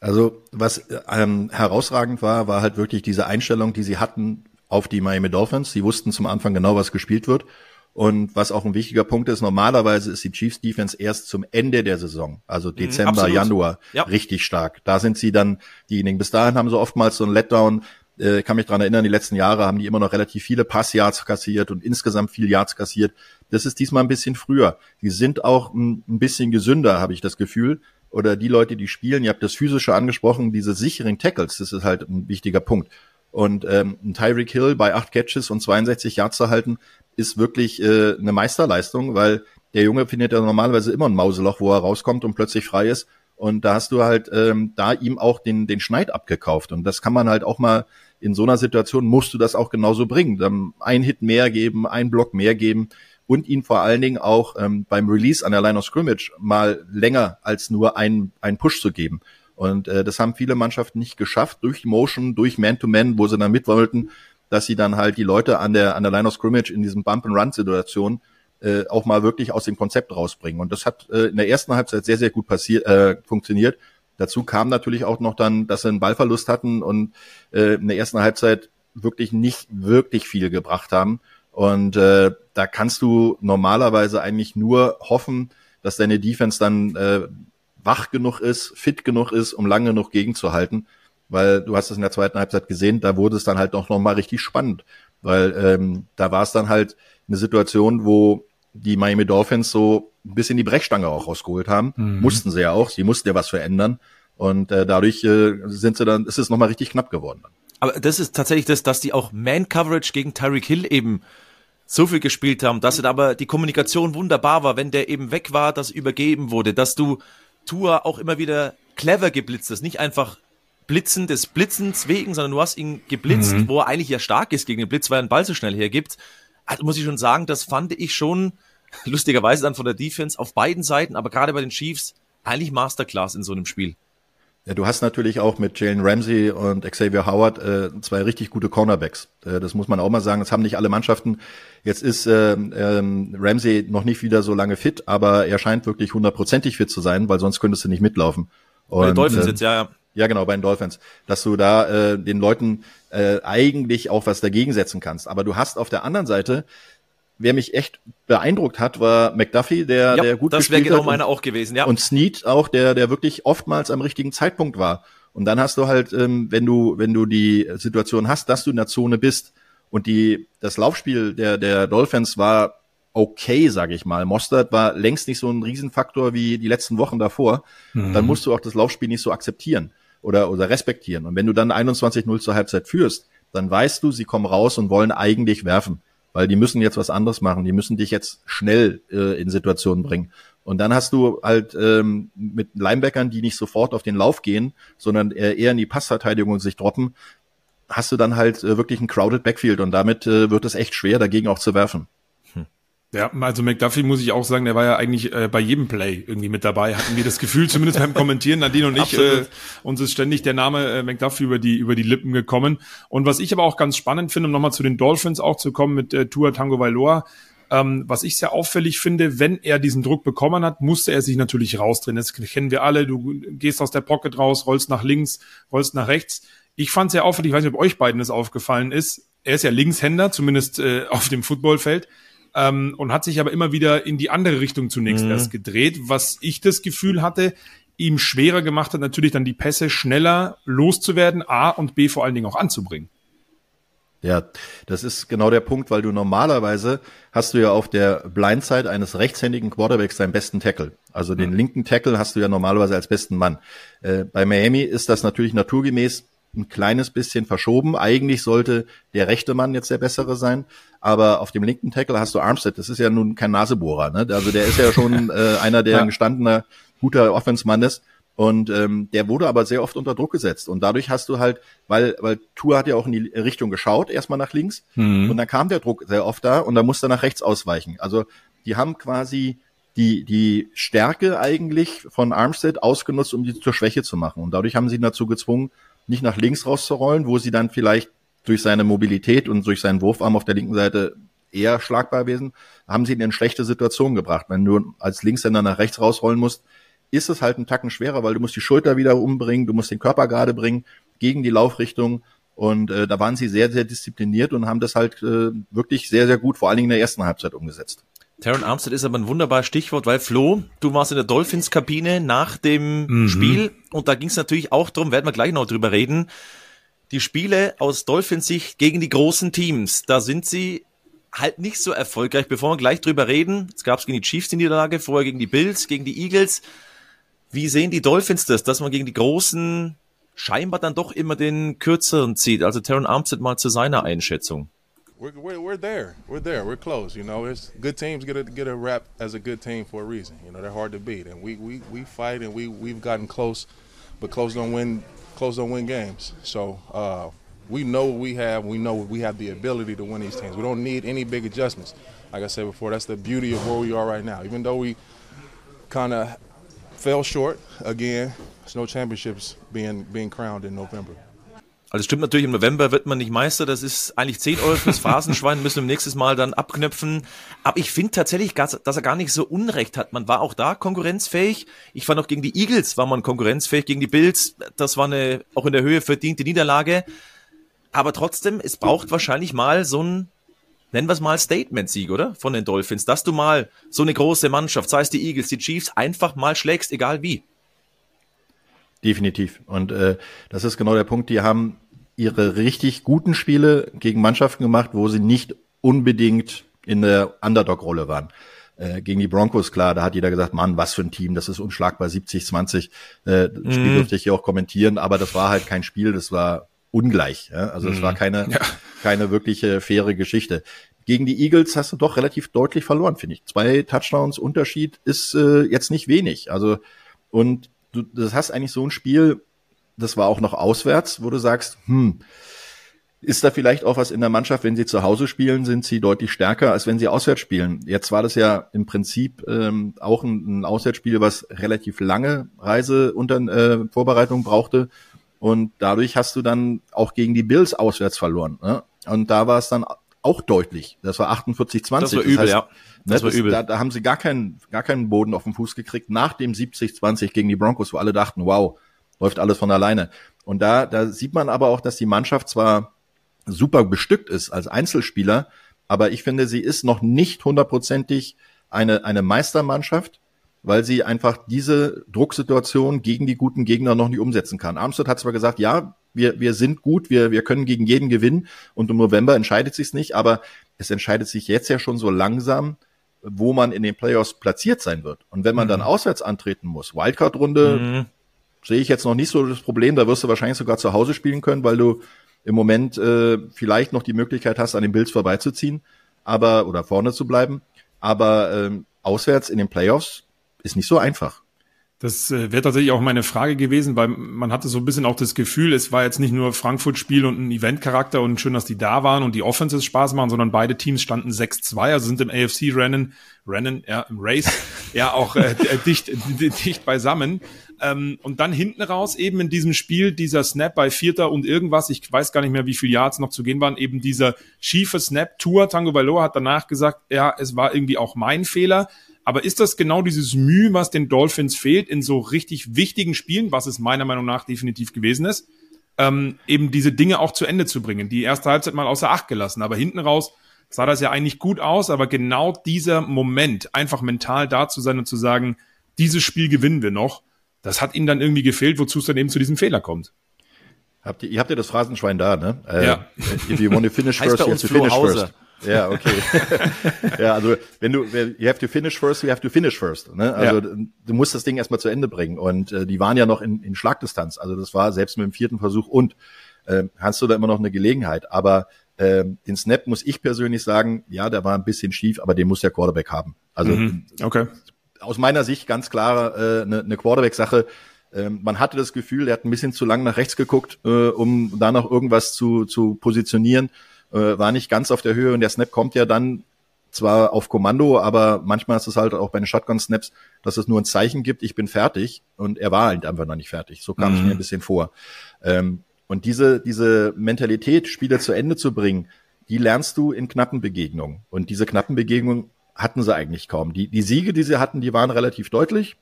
Speaker 4: Also was ähm, herausragend war, war halt wirklich diese Einstellung, die sie hatten auf die Miami Dolphins. Sie wussten zum Anfang genau, was gespielt wird. Und was auch ein wichtiger Punkt ist, normalerweise ist die Chiefs Defense erst zum Ende der Saison, also Dezember, Absolut. Januar, ja. richtig stark. Da sind sie dann diejenigen. Bis dahin haben sie oftmals so ein Letdown. Äh, kann mich dran erinnern, die letzten Jahre haben die immer noch relativ viele Passyards kassiert und insgesamt viel Yards kassiert. Das ist diesmal ein bisschen früher. Die sind auch ein, ein bisschen gesünder, habe ich das Gefühl. Oder die Leute, die spielen, ihr habt das Physische angesprochen, diese sicheren Tackles, das ist halt ein wichtiger Punkt. Und ähm, Tyreek Hill bei acht Catches und 62 Yards zu halten, ist wirklich äh, eine Meisterleistung, weil der Junge findet ja normalerweise immer ein Mauseloch, wo er rauskommt und plötzlich frei ist. Und da hast du halt ähm, da ihm auch den, den Schneid abgekauft. Und das kann man halt auch mal in so einer Situation, musst du das auch genauso bringen. Dann ein Hit mehr geben, ein Block mehr geben und ihn vor allen Dingen auch ähm, beim Release an der Line of Scrimmage mal länger als nur einen, einen Push zu geben. Und äh, das haben viele Mannschaften nicht geschafft durch Motion, durch Man-to-Man, -Man, wo sie dann mit wollten dass sie dann halt die Leute an der, an der Line of Scrimmage in diesem Bump-and-Run-Situation äh, auch mal wirklich aus dem Konzept rausbringen. Und das hat äh, in der ersten Halbzeit sehr, sehr gut passiert, äh, funktioniert. Dazu kam natürlich auch noch dann, dass sie einen Ballverlust hatten und äh, in der ersten Halbzeit wirklich nicht wirklich viel gebracht haben. Und äh, da kannst du normalerweise eigentlich nur hoffen, dass deine Defense dann äh, wach genug ist, fit genug ist, um lange genug gegenzuhalten weil du hast es in der zweiten Halbzeit gesehen, da wurde es dann halt auch nochmal richtig spannend, weil ähm, da war es dann halt eine Situation, wo die Miami Dolphins so ein bisschen die Brechstange auch rausgeholt haben. Mhm. Mussten sie ja auch, sie mussten ja was verändern. Und äh, dadurch äh, sind sie dann, ist es nochmal richtig knapp geworden.
Speaker 3: Aber das ist tatsächlich das, dass die auch Man-Coverage gegen Tyreek Hill eben so viel gespielt haben, dass aber die Kommunikation wunderbar war, wenn der eben weg war, dass übergeben wurde, dass du Tour auch immer wieder clever geblitzt hast, nicht einfach Blitzen des Blitzens wegen, sondern du hast ihn geblitzt, mhm. wo er eigentlich ja stark ist gegen den Blitz, weil er den Ball so schnell hergibt. Also muss ich schon sagen, das fand ich schon lustigerweise dann von der Defense auf beiden Seiten, aber gerade bei den Chiefs eigentlich Masterclass in so einem Spiel.
Speaker 4: Ja, du hast natürlich auch mit Jalen Ramsey und Xavier Howard äh, zwei richtig gute Cornerbacks. Äh, das muss man auch mal sagen. Das haben nicht alle Mannschaften. Jetzt ist äh, ähm, Ramsey noch nicht wieder so lange fit, aber er scheint wirklich hundertprozentig fit zu sein, weil sonst könntest du nicht mitlaufen.
Speaker 3: Und, bei den Dolphins äh, jetzt, ja, ja.
Speaker 4: Ja, genau, bei den Dolphins. Dass du da äh, den Leuten äh, eigentlich auch was dagegen setzen kannst. Aber du hast auf der anderen Seite, wer mich echt beeindruckt hat, war McDuffie, der, ja, der gut
Speaker 3: das wäre genau meine auch gewesen, ja.
Speaker 4: Und Snead auch, der, der wirklich oftmals am richtigen Zeitpunkt war. Und dann hast du halt, ähm, wenn du, wenn du die Situation hast, dass du in der Zone bist und die, das Laufspiel der, der Dolphins war okay, sage ich mal. Mostert war längst nicht so ein Riesenfaktor wie die letzten Wochen davor. Mhm. Dann musst du auch das Laufspiel nicht so akzeptieren oder, oder respektieren. Und wenn du dann 21-0 zur Halbzeit führst, dann weißt du, sie kommen raus und wollen eigentlich werfen, weil die müssen jetzt was anderes machen. Die müssen dich jetzt schnell äh, in Situationen bringen. Und dann hast du halt ähm, mit Linebackern, die nicht sofort auf den Lauf gehen, sondern eher in die Passverteidigung und sich droppen, hast du dann halt äh, wirklich ein crowded Backfield und damit äh, wird es echt schwer, dagegen auch zu werfen.
Speaker 2: Ja, also McDuffie muss ich auch sagen, der war ja eigentlich äh, bei jedem Play irgendwie mit dabei, hatten wir das Gefühl, zumindest beim Kommentieren, Nadine und ich, äh, uns ist ständig der Name äh, McDuffie über die, über die Lippen gekommen. Und was ich aber auch ganz spannend finde, um nochmal zu den Dolphins auch zu kommen mit äh, Tua Tango Vailoa, ähm, was ich sehr auffällig finde, wenn er diesen Druck bekommen hat, musste er sich natürlich rausdrehen. Das kennen wir alle. Du gehst aus der Pocket raus, rollst nach links, rollst nach rechts. Ich fand sehr auffällig, ich weiß nicht, ob euch beiden das aufgefallen ist. Er ist ja Linkshänder, zumindest äh, auf dem Footballfeld ähm, und hat sich aber immer wieder in die andere Richtung zunächst mhm. erst gedreht, was ich das Gefühl hatte, ihm schwerer gemacht hat, natürlich dann die Pässe schneller loszuwerden, A und B vor allen Dingen auch anzubringen.
Speaker 4: Ja, das ist genau der Punkt, weil du normalerweise hast du ja auf der Blindside eines rechtshändigen Quarterbacks deinen besten Tackle. Also den mhm. linken Tackle hast du ja normalerweise als besten Mann. Äh, bei Miami ist das natürlich naturgemäß ein kleines bisschen verschoben. Eigentlich sollte der rechte Mann jetzt der bessere sein, aber auf dem linken Tackle hast du Armstead. Das ist ja nun kein Nasebohrer. Ne? Also der ist ja schon äh, einer, der ja. ein gestandener, guter Offense-Mann ist. Und ähm, der wurde aber sehr oft unter Druck gesetzt. Und dadurch hast du halt, weil, weil Tour hat ja auch in die Richtung geschaut, erstmal nach links. Mhm. Und dann kam der Druck sehr oft da und dann musste er nach rechts ausweichen. Also die haben quasi die, die Stärke eigentlich von Armstead ausgenutzt, um die zur Schwäche zu machen. Und dadurch haben sie ihn dazu gezwungen, nicht nach links rauszurollen, wo sie dann vielleicht durch seine Mobilität und durch seinen Wurfarm auf der linken Seite eher schlagbar gewesen, haben sie ihn in schlechte Situationen gebracht. Wenn du als Linkshänder nach rechts rausrollen musst, ist es halt ein Tacken schwerer, weil du musst die Schulter wieder umbringen, du musst den Körper gerade bringen gegen die Laufrichtung Und äh, da waren sie sehr, sehr diszipliniert und haben das halt äh, wirklich sehr, sehr gut, vor allen Dingen in der ersten Halbzeit umgesetzt.
Speaker 3: Taron Armstead ist aber ein wunderbares Stichwort, weil Flo, du warst in der Dolphins-Kabine nach dem mhm. Spiel und da ging es natürlich auch drum, werden wir gleich noch drüber reden, die Spiele aus Dolphins Sicht gegen die großen Teams, da sind sie halt nicht so erfolgreich. Bevor wir gleich drüber reden, es gab es gegen die Chiefs die Niederlage, vorher gegen die Bills, gegen die Eagles. Wie sehen die Dolphins das, dass man gegen die großen scheinbar dann doch immer den kürzeren zieht? Also Taron Armstead mal zu seiner Einschätzung.
Speaker 7: We're, we're, we're there. We're there. We're close. You know, it's good teams get a get a rap as a good team for a reason. You know, they're hard to beat, and we we, we fight and we we've gotten close, but close don't win close don't win games. So uh, we know what we have. We know we have the ability to win these teams. We don't need any big adjustments. Like I said before, that's the beauty of where we are right now. Even though we kind of fell short again, there's no championships being being crowned in November.
Speaker 3: Also stimmt natürlich, im November wird man nicht Meister. Das ist eigentlich 10 Euro fürs Phasenschwein, müssen wir nächstes Mal dann abknöpfen. Aber ich finde tatsächlich, dass er gar nicht so Unrecht hat. Man war auch da konkurrenzfähig. Ich fand auch gegen die Eagles war man konkurrenzfähig, gegen die Bills. Das war eine auch in der Höhe verdiente Niederlage. Aber trotzdem, es braucht wahrscheinlich mal so ein, nennen wir es mal Statement-Sieg, oder? Von den Dolphins, dass du mal so eine große Mannschaft, sei es die Eagles, die Chiefs, einfach mal schlägst, egal wie.
Speaker 4: Definitiv. Und äh, das ist genau der Punkt. Die haben ihre richtig guten Spiele gegen Mannschaften gemacht, wo sie nicht unbedingt in der Underdog-Rolle waren. Äh, gegen die Broncos, klar, da hat jeder gesagt, Mann, was für ein Team, das ist unschlagbar, 70-20. Äh, das mm. Spiel durfte ich hier auch kommentieren, aber das war halt kein Spiel, das war ungleich. Ja? Also es mm. war keine, ja. keine wirkliche faire Geschichte. Gegen die Eagles hast du doch relativ deutlich verloren, finde ich. Zwei Touchdowns Unterschied ist äh, jetzt nicht wenig. Also und du das hast eigentlich so ein Spiel, das war auch noch auswärts, wo du sagst, hm, ist da vielleicht auch was in der Mannschaft, wenn sie zu Hause spielen, sind sie deutlich stärker, als wenn sie auswärts spielen. Jetzt war das ja im Prinzip ähm, auch ein, ein Auswärtsspiel, was relativ lange Reise unter äh, Vorbereitung brauchte. Und dadurch hast du dann auch gegen die Bills auswärts verloren. Ne? Und da war es dann auch deutlich. Das war 48-20.
Speaker 3: Das war übel, das heißt, ja.
Speaker 4: Das, ne, war übel. Da, da haben sie gar keinen, gar keinen Boden auf den Fuß gekriegt nach dem 70-20 gegen die Broncos, wo alle dachten, wow, läuft alles von alleine. Und da, da sieht man aber auch, dass die Mannschaft zwar super bestückt ist als Einzelspieler, aber ich finde, sie ist noch nicht hundertprozentig eine, eine Meistermannschaft, weil sie einfach diese Drucksituation gegen die guten Gegner noch nicht umsetzen kann. Armstead hat zwar gesagt, ja, wir, wir sind gut, wir, wir können gegen jeden gewinnen und im November entscheidet sich's nicht, aber es entscheidet sich jetzt ja schon so langsam, wo man in den Playoffs platziert sein wird. Und wenn man mhm. dann auswärts antreten muss, Wildcard-Runde, mhm. sehe ich jetzt noch nicht so das Problem. Da wirst du wahrscheinlich sogar zu Hause spielen können, weil du im Moment äh, vielleicht noch die Möglichkeit hast, an den Bills vorbeizuziehen, aber oder vorne zu bleiben. Aber ähm, auswärts in den Playoffs ist nicht so einfach.
Speaker 2: Das äh, wäre tatsächlich auch meine Frage gewesen, weil man hatte so ein bisschen auch das Gefühl, es war jetzt nicht nur Frankfurt-Spiel und ein Eventcharakter und schön, dass die da waren und die Offenses Spaß machen, sondern beide Teams standen 6-2, also sind im AFC-Rennen, Rennen, ja, im Race, ja auch äh, dicht, dicht beisammen. Ähm, und dann hinten raus eben in diesem Spiel dieser Snap bei Vierter und irgendwas, ich weiß gar nicht mehr, wie viele Yards noch zu gehen waren, eben dieser schiefe Snap-Tour. Tango Bailoa hat danach gesagt, ja, es war irgendwie auch mein Fehler. Aber ist das genau dieses Mühe, was den Dolphins fehlt in so richtig wichtigen Spielen, was es meiner Meinung nach definitiv gewesen ist, ähm, eben diese Dinge auch zu Ende zu bringen? Die erste Halbzeit mal außer Acht gelassen, aber hinten raus sah das ja eigentlich gut aus, aber genau dieser Moment, einfach mental da zu sein und zu sagen, dieses Spiel gewinnen wir noch, das hat ihnen dann irgendwie gefehlt, wozu es dann eben zu diesem Fehler kommt.
Speaker 4: Habt ihr, ihr habt ja das Phrasenschwein da, ne?
Speaker 3: Äh, ja.
Speaker 4: If you want to finish first, you have to finish first. Ja, okay. ja, also wenn du, you have to finish first, you have to finish first. Ne? Also ja. du musst das Ding erstmal zu Ende bringen. Und äh, die waren ja noch in, in Schlagdistanz. Also das war selbst mit dem vierten Versuch und äh, hast du da immer noch eine Gelegenheit. Aber äh, den Snap muss ich persönlich sagen, ja, der war ein bisschen schief, aber den muss der Quarterback haben. Also
Speaker 2: mhm. okay.
Speaker 4: aus meiner Sicht ganz klar äh, eine, eine Quarterback-Sache. Ähm, man hatte das Gefühl, der hat ein bisschen zu lang nach rechts geguckt, äh, um da noch irgendwas zu, zu positionieren äh, war nicht ganz auf der Höhe und der Snap kommt ja dann zwar auf Kommando, aber manchmal ist es halt auch bei den Shotgun-Snaps, dass es nur ein Zeichen gibt, ich bin fertig und er war halt einfach noch nicht fertig. So kam mhm. es mir ein bisschen vor. Ähm, und diese, diese Mentalität, Spiele zu Ende zu bringen, die lernst du in knappen Begegnungen. Und diese knappen Begegnungen hatten sie eigentlich kaum. Die, die Siege, die sie hatten, die waren relativ deutlich.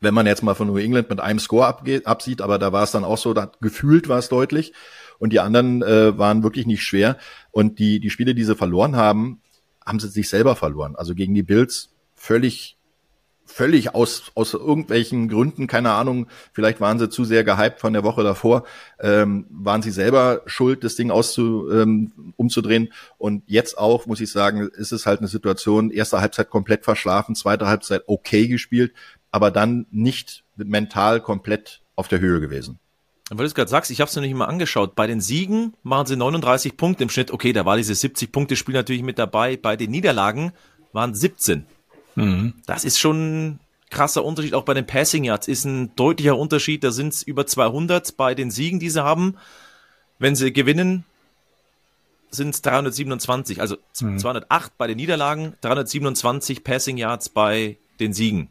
Speaker 4: wenn man jetzt mal von New England mit einem Score abgeht, absieht, aber da war es dann auch so, da, gefühlt war es deutlich und die anderen äh, waren wirklich nicht schwer und die die Spiele, die sie verloren haben, haben sie sich selber verloren. Also gegen die Bills völlig völlig aus, aus irgendwelchen Gründen, keine Ahnung, vielleicht waren sie zu sehr gehypt von der Woche davor, ähm, waren sie selber schuld, das Ding auszu, ähm, umzudrehen. Und jetzt auch, muss ich sagen, ist es halt eine Situation, erste Halbzeit komplett verschlafen, zweite Halbzeit okay gespielt, aber dann nicht mental komplett auf der Höhe gewesen.
Speaker 3: Weil du es gerade sagst, ich habe es noch nicht mal angeschaut. Bei den Siegen machen sie 39 Punkte im Schnitt. Okay, da war dieses 70-Punkte-Spiel natürlich mit dabei. Bei den Niederlagen waren 17. Mhm. Das ist schon ein krasser Unterschied. Auch bei den Passing Yards ist ein deutlicher Unterschied. Da sind es über 200 bei den Siegen, die sie haben. Wenn sie gewinnen, sind es 327. Also mhm. 208 bei den Niederlagen, 327 Passing Yards bei den Siegen.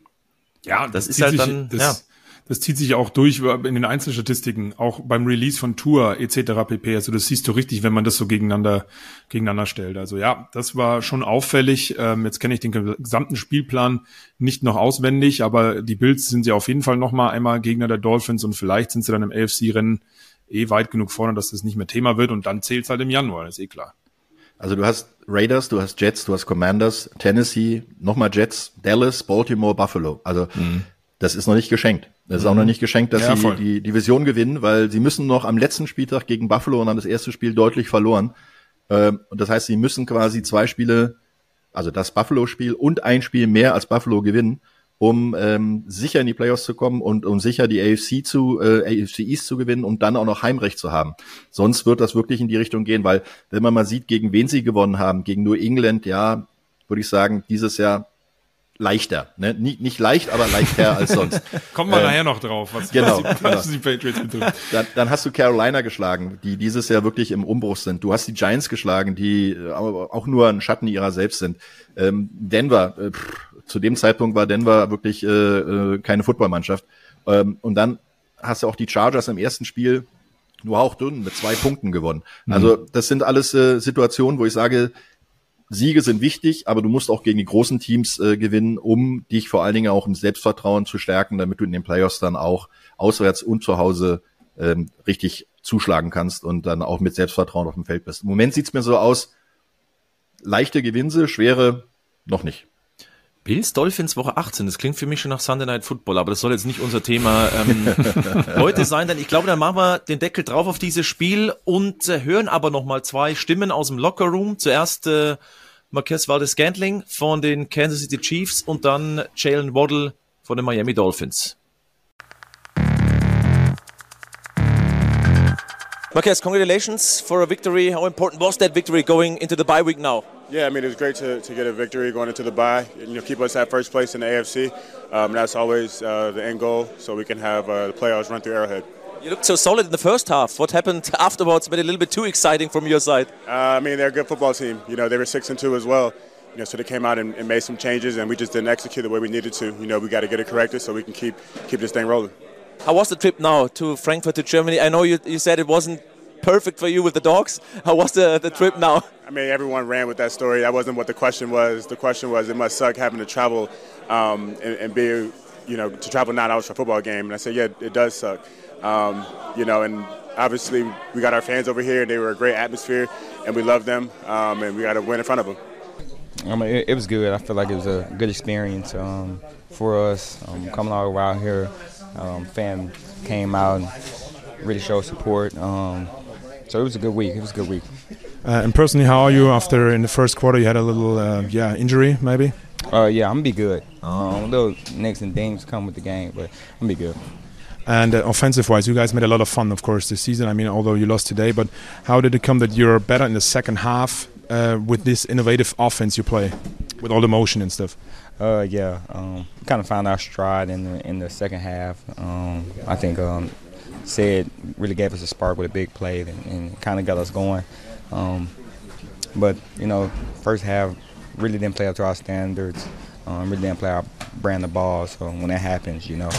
Speaker 2: Ja, das, das ist halt dann, das, ja das zieht sich auch durch in den Einzelstatistiken, auch beim Release von Tour etc. pp. Also das siehst du richtig, wenn man das so gegeneinander gegeneinander stellt. Also ja, das war schon auffällig. Ähm, jetzt kenne ich den gesamten Spielplan nicht noch auswendig, aber die Bills sind ja auf jeden Fall noch mal einmal Gegner der Dolphins und vielleicht sind sie dann im AFC-Rennen eh weit genug vorne, dass das nicht mehr Thema wird und dann zählt's halt im Januar, ist eh klar.
Speaker 4: Also du hast Raiders, du hast Jets, du hast Commanders, Tennessee, nochmal Jets, Dallas, Baltimore, Buffalo. Also mhm das ist noch nicht geschenkt. Das ist auch noch mhm. nicht geschenkt, dass ja, sie voll. die Division gewinnen, weil sie müssen noch am letzten Spieltag gegen Buffalo und haben das erste Spiel deutlich verloren. Ähm, und das heißt, sie müssen quasi zwei Spiele, also das Buffalo-Spiel und ein Spiel mehr als Buffalo gewinnen, um ähm, sicher in die Playoffs zu kommen und um sicher die AFC zu äh, AFC East zu gewinnen und dann auch noch Heimrecht zu haben. Sonst wird das wirklich in die Richtung gehen, weil wenn man mal sieht, gegen wen sie gewonnen haben, gegen New England, ja, würde ich sagen, dieses Jahr leichter. Ne? Nicht, nicht leicht, aber leichter als sonst.
Speaker 2: Kommen wir ähm, nachher noch drauf, was,
Speaker 4: genau, was, die, was genau. die Patriots betrifft. Dann, dann hast du Carolina geschlagen, die dieses Jahr wirklich im Umbruch sind. Du hast die Giants geschlagen, die äh, auch nur ein Schatten ihrer selbst sind. Ähm, Denver, äh, pff, zu dem Zeitpunkt war Denver wirklich äh, äh, keine Footballmannschaft. Ähm, und dann hast du auch die Chargers im ersten Spiel nur auch dünn mit zwei Punkten gewonnen. Also mhm. das sind alles äh, Situationen, wo ich sage, Siege sind wichtig, aber du musst auch gegen die großen Teams äh, gewinnen, um dich vor allen Dingen auch im Selbstvertrauen zu stärken, damit du in den Playoffs dann auch auswärts und zu Hause ähm, richtig zuschlagen kannst und dann auch mit Selbstvertrauen auf dem Feld bist. Im Moment sieht's mir so aus, leichte Gewinse, schwere noch nicht.
Speaker 3: Bills Dolphins Woche 18, das klingt für mich schon nach Sunday Night Football, aber das soll jetzt nicht unser Thema ähm, heute sein, denn ich glaube, dann machen wir den Deckel drauf auf dieses Spiel und äh, hören aber nochmal zwei Stimmen aus dem Locker Room. Zuerst äh, Marquez Valdez-Scantling von den Kansas City Chiefs und dann Jalen Waddle von den Miami Dolphins.
Speaker 5: Marquez, congratulations for a victory. How important was that victory going into the bye week now?
Speaker 8: Yeah, I mean, it was great to, to get a victory going into the bye. You know, keep us at first place in the AFC. Um, that's always uh, the end goal, so we can have uh, the playoffs run through Arrowhead.
Speaker 5: You looked so solid in the first half. What happened afterwards made it a little bit too exciting from your side?
Speaker 8: Uh, I mean, they're a good football team. You know, they were six and two as well. You know, so they came out and, and, made some changes, and we just didn't execute the way we needed to. You know, we got to get it corrected so we can keep keep this thing rolling.
Speaker 5: How was the trip now to Frankfurt to Germany? I know you, you said it wasn't perfect for you with the dogs. How was the, the trip now?
Speaker 8: I mean, everyone ran with that story. That wasn't what the question was. The question was, it must suck having to travel um, and, and, be, you know, to travel nine hours for a football game. And I said, yeah, it does suck. Um, you know, and obviously we got our fans over here. They were a great atmosphere, and we love them, um, and we got to win in front of them.
Speaker 9: I mean, it, it, was good. I feel like it was a good experience um, for us um, coming all the way out here. Um, fan came out and really showed support. Um, so it was a good week. It was a good week.
Speaker 2: Uh, and personally, how are you after in the first quarter you had a little uh, yeah injury maybe?
Speaker 9: Uh, yeah, I'm gonna be good. Um, little nicks and dings come with the game, but I'm gonna be good.
Speaker 2: And uh, offensive wise, you guys made a lot of fun, of course, this season. I mean, although you lost today, but how did it come that you're better in the second half uh, with this innovative offense you play, with all the motion and stuff?
Speaker 9: Uh, yeah, um, kind of found our stride in the in the second half. Um, I think um, said really gave us a spark with a big play and, and kind of got us going. Um, but you know, first half really didn't play up to our standards. Um, really didn't play our brand of ball. So when that happens, you know,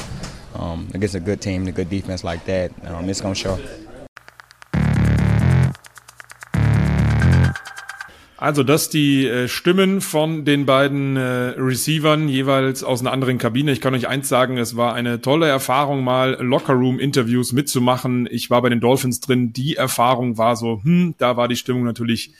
Speaker 9: um, against a good team, a good defense like that, um, it's gonna show.
Speaker 2: Also das die äh, Stimmen von den beiden äh, Receivern jeweils aus einer anderen Kabine. Ich kann euch eins sagen, es war eine tolle Erfahrung, mal Lockerroom-Interviews mitzumachen. Ich war bei den Dolphins drin. Die Erfahrung war so, hm, da war die Stimmung natürlich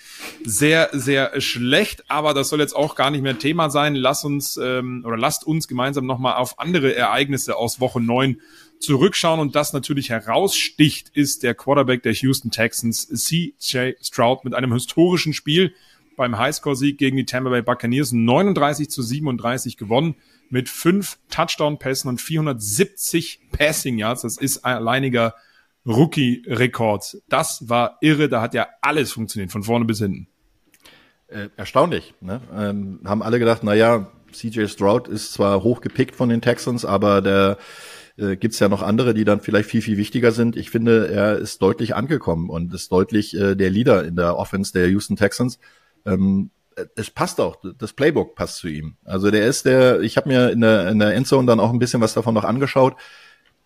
Speaker 2: sehr, sehr schlecht. Aber das soll jetzt auch gar nicht mehr Thema sein. Lass uns ähm, oder lasst uns gemeinsam nochmal auf andere Ereignisse aus Woche neun zurückschauen und das natürlich heraussticht, ist der Quarterback der Houston Texans, CJ Stroud, mit einem historischen Spiel beim Highscore-Sieg gegen die Tampa Bay Buccaneers 39 zu 37 gewonnen mit fünf Touchdown-Pässen und 470 Passing Yards. Das ist ein alleiniger Rookie-Rekord. Das war irre. Da hat ja alles funktioniert, von vorne bis hinten.
Speaker 4: Äh, erstaunlich. Ne? Ähm, haben alle gedacht, na ja, CJ Stroud ist zwar hochgepickt von den Texans, aber der äh, gibt es ja noch andere, die dann vielleicht viel, viel wichtiger sind. Ich finde, er ist deutlich angekommen und ist deutlich äh, der Leader in der Offense der Houston Texans. Ähm, es passt auch, das Playbook passt zu ihm. Also der ist der, ich habe mir in der, in der Endzone dann auch ein bisschen was davon noch angeschaut.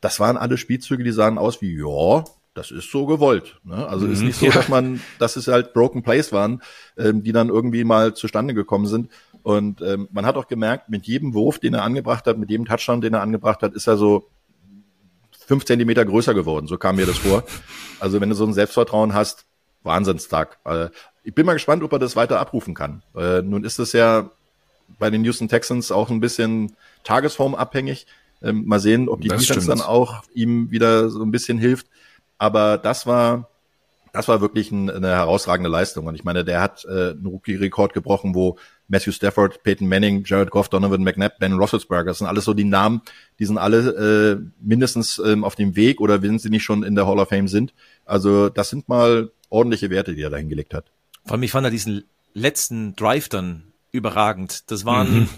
Speaker 4: Das waren alle Spielzüge, die sahen aus wie, ja, das ist so gewollt. Ne? Also mhm, ist nicht so, ja. dass man, dass es halt Broken Plays waren, ähm, die dann irgendwie mal zustande gekommen sind. Und ähm, man hat auch gemerkt, mit jedem Wurf, den er angebracht hat, mit jedem Touchdown, den er angebracht hat, ist er so fünf Zentimeter größer geworden. So kam mir das vor. Also wenn du so ein Selbstvertrauen hast, Wahnsinnstag. Ich bin mal gespannt, ob er das weiter abrufen kann. Äh, nun ist es ja bei den Houston Texans auch ein bisschen tagesformabhängig. Ähm, mal sehen, ob die das Defense stimmt. dann auch ihm wieder so ein bisschen hilft. Aber das war, das war wirklich ein, eine herausragende Leistung. Und ich meine, der hat äh, einen Rookie-Rekord gebrochen, wo Matthew Stafford, Peyton Manning, Jared Goff, Donovan McNabb, Ben Roethlisberger, das sind alles so die Namen, die sind alle äh, mindestens ähm, auf dem Weg oder wenn sie nicht schon in der Hall of Fame sind. Also das sind mal ordentliche Werte, die er da hingelegt hat.
Speaker 3: Vor allem, ich fand er diesen letzten Drive dann überragend. Das waren mhm.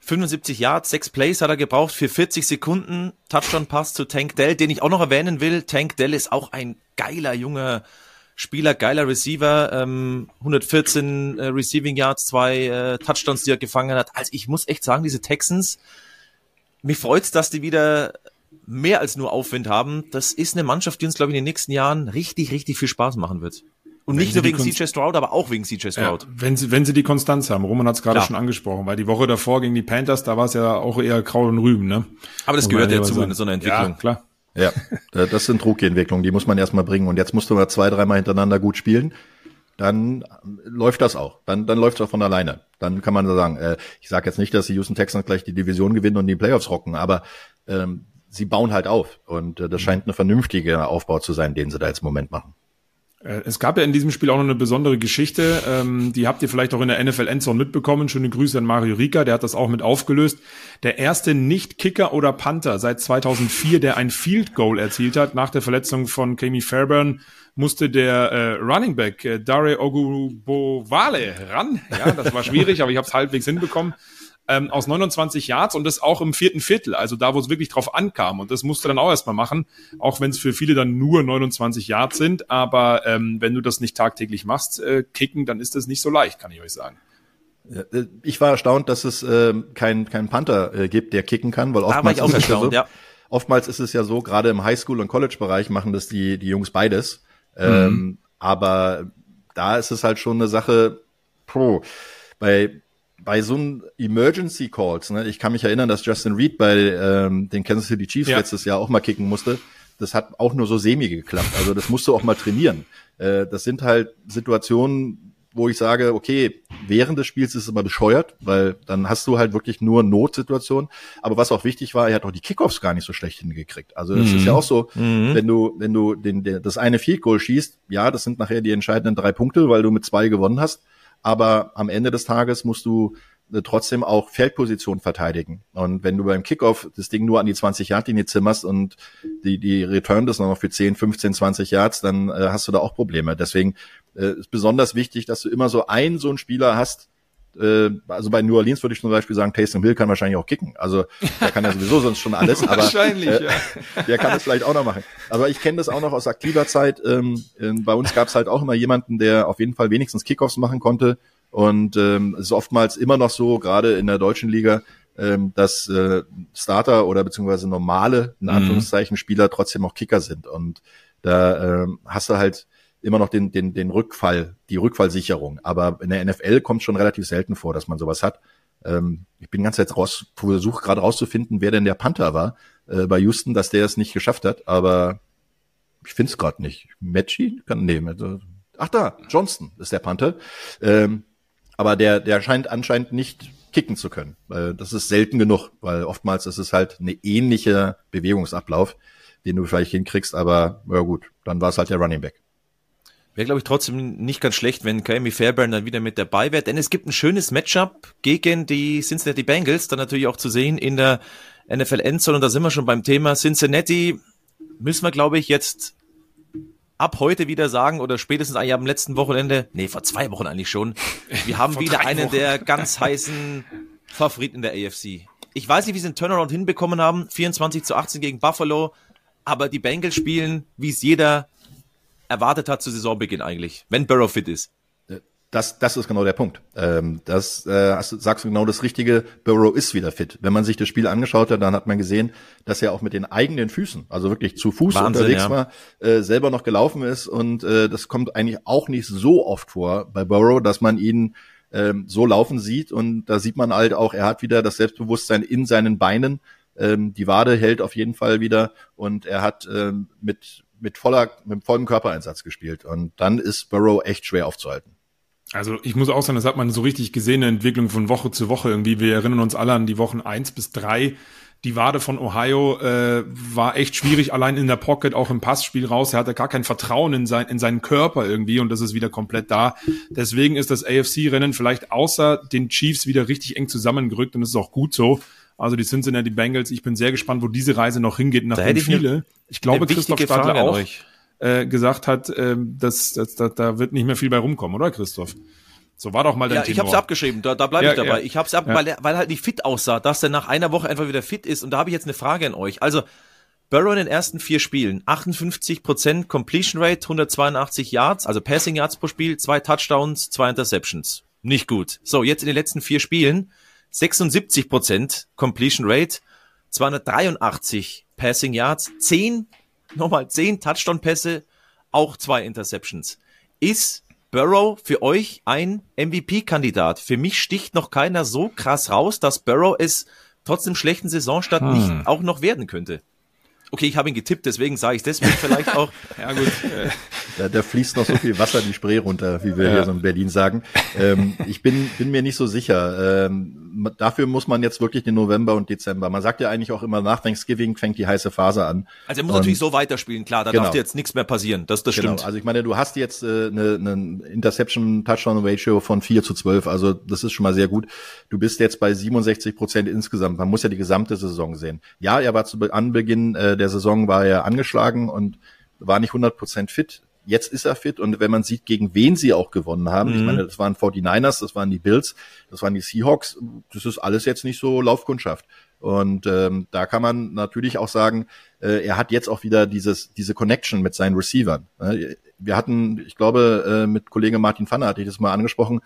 Speaker 3: 75 Yards, sechs Plays hat er gebraucht für 40 Sekunden. Touchdown-Pass zu Tank Dell, den ich auch noch erwähnen will. Tank Dell ist auch ein geiler junger Spieler, geiler Receiver, ähm, 114 äh, Receiving Yards, zwei äh, Touchdowns, die er gefangen hat. Also ich muss echt sagen, diese Texans, mich freut's, dass die wieder mehr als nur Aufwind haben. Das ist eine Mannschaft, die uns, glaube ich, in den nächsten Jahren richtig, richtig viel Spaß machen wird. Und nicht nur wegen CJ Stroud, aber auch wegen CJ Stroud.
Speaker 2: Ja, wenn sie, wenn sie die Konstanz haben. Roman hat es gerade schon angesprochen, weil die Woche davor gegen die Panthers, da war es ja auch eher Kraut und Rüben, ne?
Speaker 3: Aber das gehört ja zu in so einer Entwicklung. Ja,
Speaker 4: klar. Ja, das sind Rookie-Entwicklungen, die muss man erstmal bringen. Und jetzt musst du mal zwei, dreimal hintereinander gut spielen. Dann läuft das auch. Dann, dann läuft es auch von alleine. Dann kann man sagen, äh, ich sage jetzt nicht, dass die Houston Texans gleich die Division gewinnen und die Playoffs rocken, aber ähm, sie bauen halt auf. Und äh, das scheint ein vernünftiger Aufbau zu sein, den sie da jetzt im Moment machen.
Speaker 2: Äh, es gab ja in diesem Spiel auch noch eine besondere Geschichte, ähm, die habt ihr vielleicht auch in der NFL Endzone mitbekommen. Schöne Grüße an Mario Rika, der hat das auch mit aufgelöst. Der erste Nicht-Kicker oder Panther seit 2004, der ein Field Goal erzielt hat, nach der Verletzung von Kami Fairburn, musste der äh, Running Back äh, Dare Ogubowale ran. Ja, das war schwierig, aber ich habe es halbwegs hinbekommen ähm, aus 29 Yards und das auch im vierten Viertel, also da, wo es wirklich drauf ankam. Und das musst du dann auch erstmal machen, auch wenn es für viele dann nur 29 Yards sind. Aber ähm, wenn du das nicht tagtäglich machst, äh, kicken, dann ist das nicht so leicht, kann ich euch sagen.
Speaker 4: Äh, ich war erstaunt, dass es äh, kein, kein Panther äh, gibt, der kicken kann, weil oftmals,
Speaker 3: ist es ja so,
Speaker 4: ja. oftmals ist es ja so, gerade im Highschool- und College-Bereich machen das die, die Jungs beides. Mhm. Ähm, aber da ist es halt schon eine Sache, pro. Bei bei so einem Emergency Calls, ne, ich kann mich erinnern, dass Justin Reed bei ähm, den Kansas City Chiefs ja. letztes Jahr auch mal kicken musste. Das hat auch nur so semi geklappt. Also das musst du auch mal trainieren. Äh, das sind halt Situationen, wo ich sage, okay, während des Spiels ist es immer bescheuert, weil dann hast du halt wirklich nur Notsituationen. Aber was auch wichtig war, er hat auch die Kickoffs gar nicht so schlecht hingekriegt. Also es mhm. ist ja auch so, mhm. wenn du, wenn du den, den, das eine Field Goal schießt, ja, das sind nachher die entscheidenden drei Punkte, weil du mit zwei gewonnen hast aber am Ende des Tages musst du äh, trotzdem auch Feldposition verteidigen. Und wenn du beim Kickoff das Ding nur an die 20 Yard Linie zimmerst und die die Return das noch für 10, 15, 20 Yards, dann äh, hast du da auch Probleme. Deswegen äh, ist besonders wichtig, dass du immer so einen so einen Spieler hast, äh, also bei New Orleans würde ich zum Beispiel sagen, Taysom Hill kann wahrscheinlich auch kicken. Also der kann ja sowieso sonst schon alles, aber wahrscheinlich, äh, ja. der kann das vielleicht auch noch machen. Aber ich kenne das auch noch aus aktiver Zeit. Ähm, äh, bei uns gab es halt auch immer jemanden, der auf jeden Fall wenigstens Kickoffs machen konnte. Und ähm, es ist oftmals immer noch so, gerade in der deutschen Liga, ähm, dass äh, Starter oder beziehungsweise normale, in mhm. Anführungszeichen, Spieler trotzdem auch Kicker sind. Und da ähm, hast du halt immer noch den, den, den Rückfall, die Rückfallsicherung. Aber in der NFL kommt schon relativ selten vor, dass man sowas hat. Ähm, ich bin ganz jetzt raus, versuche gerade rauszufinden, wer denn der Panther war äh, bei Houston, dass der es nicht geschafft hat, aber ich finde es gerade nicht. Matchy kann nehmen. Also, ach da, Johnston ist der Panther. Ähm, aber der, der scheint anscheinend nicht kicken zu können. Weil das ist selten genug, weil oftmals ist es halt eine ähnliche Bewegungsablauf, den du vielleicht hinkriegst, aber ja gut, dann war es halt der Running Back.
Speaker 3: Wäre, glaube ich, trotzdem nicht ganz schlecht, wenn Kami Fairbairn dann wieder mit dabei wäre, denn es gibt ein schönes Matchup gegen die Cincinnati Bengals, dann natürlich auch zu sehen in der NFL Endzone. Und da sind wir schon beim Thema Cincinnati, müssen wir, glaube ich, jetzt ab heute wieder sagen oder spätestens eigentlich am letzten Wochenende, nee, vor zwei Wochen eigentlich schon, wir haben wieder einen Wochen. der ganz heißen Favoriten der AFC. Ich weiß nicht, wie sie den Turnaround hinbekommen haben, 24 zu 18 gegen Buffalo, aber die Bengals spielen, wie es jeder erwartet hat zu Saisonbeginn eigentlich, wenn Burrow fit ist.
Speaker 4: Das, das ist genau der Punkt. Ähm, das äh, sagst du genau das Richtige. Burrow ist wieder fit. Wenn man sich das Spiel angeschaut hat, dann hat man gesehen, dass er auch mit den eigenen Füßen, also wirklich zu Fuß Wahnsinn, unterwegs ja. war, äh, selber noch gelaufen ist. Und äh, das kommt eigentlich auch nicht so oft vor bei Burrow, dass man ihn ähm, so laufen sieht. Und da sieht man halt auch, er hat wieder das Selbstbewusstsein in seinen Beinen. Ähm, die Wade hält auf jeden Fall wieder und er hat ähm, mit mit voller mit vollem Körpereinsatz gespielt. Und dann ist Burrow echt schwer aufzuhalten.
Speaker 2: Also ich muss auch sagen, das hat man so richtig gesehen, eine Entwicklung von Woche zu Woche irgendwie. Wir erinnern uns alle an die Wochen eins bis drei. Die Wade von Ohio äh, war echt schwierig, allein in der Pocket, auch im Passspiel raus. Er hatte gar kein Vertrauen in, sein, in seinen Körper irgendwie und das ist wieder komplett da. Deswegen ist das AFC-Rennen vielleicht außer den Chiefs wieder richtig eng zusammengerückt und das ist auch gut so. Also die Cincinnati Bengals, ich bin sehr gespannt, wo diese Reise noch hingeht. Nachdem viele, ich glaube, Christoph Stadler auch, euch äh, gesagt hat, äh, dass, dass, dass da wird nicht mehr viel bei rumkommen, oder Christoph? So war doch mal dein
Speaker 3: Ja, ich habe es abgeschrieben, da, da bleibe ja, ich dabei. Ja. Ich habe es ab, ja. weil, er, weil er halt nicht fit aussah, dass er nach einer Woche einfach wieder fit ist. Und da habe ich jetzt eine Frage an euch. Also, Burrow in den ersten vier Spielen, 58% Completion Rate, 182 Yards, also Passing Yards pro Spiel, zwei Touchdowns, zwei Interceptions. Nicht gut. So, jetzt in den letzten vier Spielen, 76% Completion Rate, 283 Passing Yards, 10 nochmal zehn Touchdown-Pässe, auch zwei Interceptions. Ist Burrow für euch ein MVP-Kandidat? Für mich sticht noch keiner so krass raus, dass Burrow es trotz dem schlechten Saisonstart hm. nicht auch noch werden könnte. Okay, ich habe ihn getippt, deswegen sage ich deswegen vielleicht auch.
Speaker 4: ja gut. Da, da fließt noch so viel Wasser die Spree runter, wie wir ja. hier so in Berlin sagen. Ähm, ich bin, bin mir nicht so sicher. Ähm, dafür muss man jetzt wirklich den November und Dezember. Man sagt ja eigentlich auch immer, nach Thanksgiving fängt die heiße Phase an.
Speaker 3: Also er muss und, natürlich so weiterspielen, klar, da genau. darf jetzt nichts mehr passieren. Das, das genau. stimmt.
Speaker 4: Also ich meine, du hast jetzt äh, eine, eine Interception-Touchdown-Ratio von 4 zu 12, also das ist schon mal sehr gut. Du bist jetzt bei 67 Prozent insgesamt. Man muss ja die gesamte Saison sehen. Ja, er war zu Anbeginn äh, der Saison war er angeschlagen und war nicht 100 Prozent fit. Jetzt ist er fit und wenn man sieht, gegen wen sie auch gewonnen haben, mhm. ich meine, das waren 49ers, das waren die Bills, das waren die Seahawks, das ist alles jetzt nicht so Laufkundschaft. Und ähm, da kann man natürlich auch sagen, äh, er hat jetzt auch wieder dieses, diese Connection mit seinen Receivern. Wir hatten, ich glaube, äh, mit Kollege Martin Pfanner hatte ich das mal angesprochen,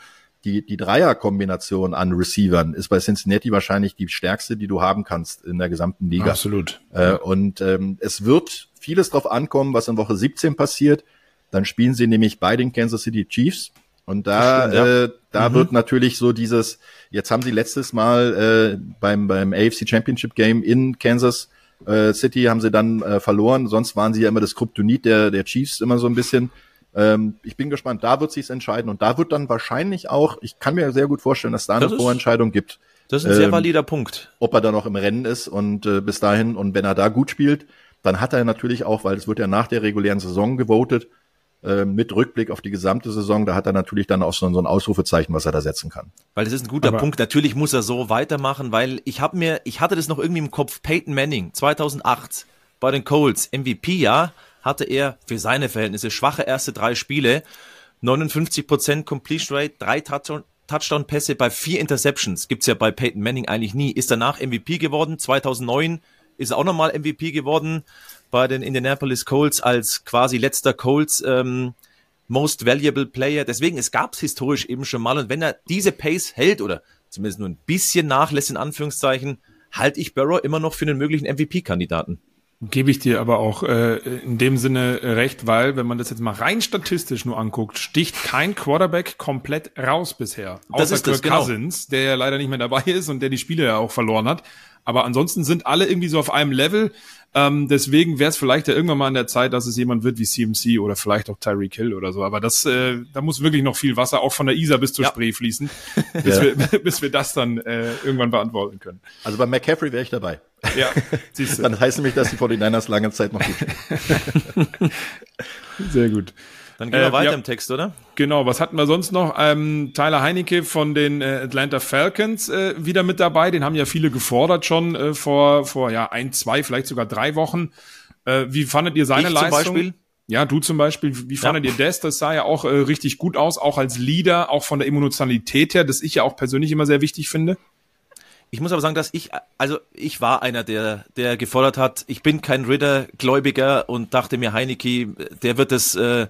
Speaker 4: die, die Dreierkombination an Receivern ist bei Cincinnati wahrscheinlich die stärkste, die du haben kannst in der gesamten Liga.
Speaker 2: Absolut.
Speaker 4: Äh, und ähm, es wird vieles drauf ankommen, was in Woche 17 passiert. Dann spielen sie nämlich bei den Kansas City Chiefs. Und da, stimmt, ja. äh, da mhm. wird natürlich so dieses, jetzt haben sie letztes Mal äh, beim, beim AFC Championship Game in Kansas äh, City haben sie dann äh, verloren. Sonst waren sie ja immer das Kryptonit der, der Chiefs immer so ein bisschen. Ähm, ich bin gespannt, da wird sich's entscheiden und da wird dann wahrscheinlich auch, ich kann mir sehr gut vorstellen, dass da eine das Vorentscheidung gibt.
Speaker 3: Das ist ein sehr ähm, valider Punkt.
Speaker 4: Ob er da noch im Rennen ist und äh, bis dahin und wenn er da gut spielt, dann hat er natürlich auch, weil es wird ja nach der regulären Saison gewotet, mit Rückblick auf die gesamte Saison, da hat er natürlich dann auch so, so ein Ausrufezeichen, was er da setzen kann.
Speaker 3: Weil das ist ein guter Aber Punkt. Natürlich muss er so weitermachen, weil ich habe mir, ich hatte das noch irgendwie im Kopf. Peyton Manning 2008 bei den Colts MVP ja hatte er für seine Verhältnisse schwache erste drei Spiele. 59% Completion Rate, drei Touchdown-Pässe bei vier Interceptions. Gibt's ja bei Peyton Manning eigentlich nie. Ist danach MVP geworden. 2009 ist er auch nochmal MVP geworden bei den Indianapolis Colts als quasi letzter Colts ähm, Most Valuable Player. Deswegen, es gab's historisch eben schon mal. Und wenn er diese Pace hält oder zumindest nur ein bisschen nachlässt, in Anführungszeichen, halte ich Burrow immer noch für einen möglichen MVP-Kandidaten.
Speaker 2: Gebe ich dir aber auch äh, in dem Sinne recht, weil wenn man das jetzt mal rein statistisch nur anguckt, sticht kein Quarterback komplett raus bisher.
Speaker 3: Das
Speaker 2: Außer
Speaker 3: ist das,
Speaker 2: Kirk
Speaker 3: genau.
Speaker 2: Cousins, der ja leider nicht mehr dabei ist und der die Spiele ja auch verloren hat. Aber ansonsten sind alle irgendwie so auf einem Level. Ähm, deswegen wäre es vielleicht ja irgendwann mal an der Zeit, dass es jemand wird wie CMC oder vielleicht auch Tyreek Hill oder so. Aber das, äh, da muss wirklich noch viel Wasser auch von der Isar bis zur
Speaker 3: Ja.
Speaker 2: Spree fließen, bis,
Speaker 4: Ja.
Speaker 2: wir, bis wir das dann äh, irgendwann beantworten können.
Speaker 4: Also bei McCaffrey wäre ich dabei.
Speaker 2: Ja, siehst du.
Speaker 4: Dann heißt nämlich, dass die 49ers lange Zeit noch gut.
Speaker 2: Sehr gut.
Speaker 3: Dann gehen wir
Speaker 2: Äh,
Speaker 3: weiter
Speaker 2: ja.
Speaker 3: im Text, oder?
Speaker 2: Genau, was hatten wir sonst noch? Ähm, Tyler Heinecke von den äh, Atlanta Falcons äh, wieder mit dabei. Den haben ja viele gefordert schon äh, vor, vor ja ein, zwei, vielleicht sogar drei Wochen. Äh, wie fandet ihr seine
Speaker 3: Ich zum
Speaker 2: Leistung?
Speaker 3: Beispiel.
Speaker 2: Ja, du zum Beispiel. Wie fandet ihr das? Das sah ja auch äh, richtig gut aus, auch als Leader, auch von der Emotionalität her, das ich ja auch persönlich immer sehr wichtig finde.
Speaker 3: Ich muss aber sagen, dass ich, also ich war einer, der, der gefordert hat, ich bin kein Ritter-Gläubiger und dachte mir, Heineke, der wird es äh,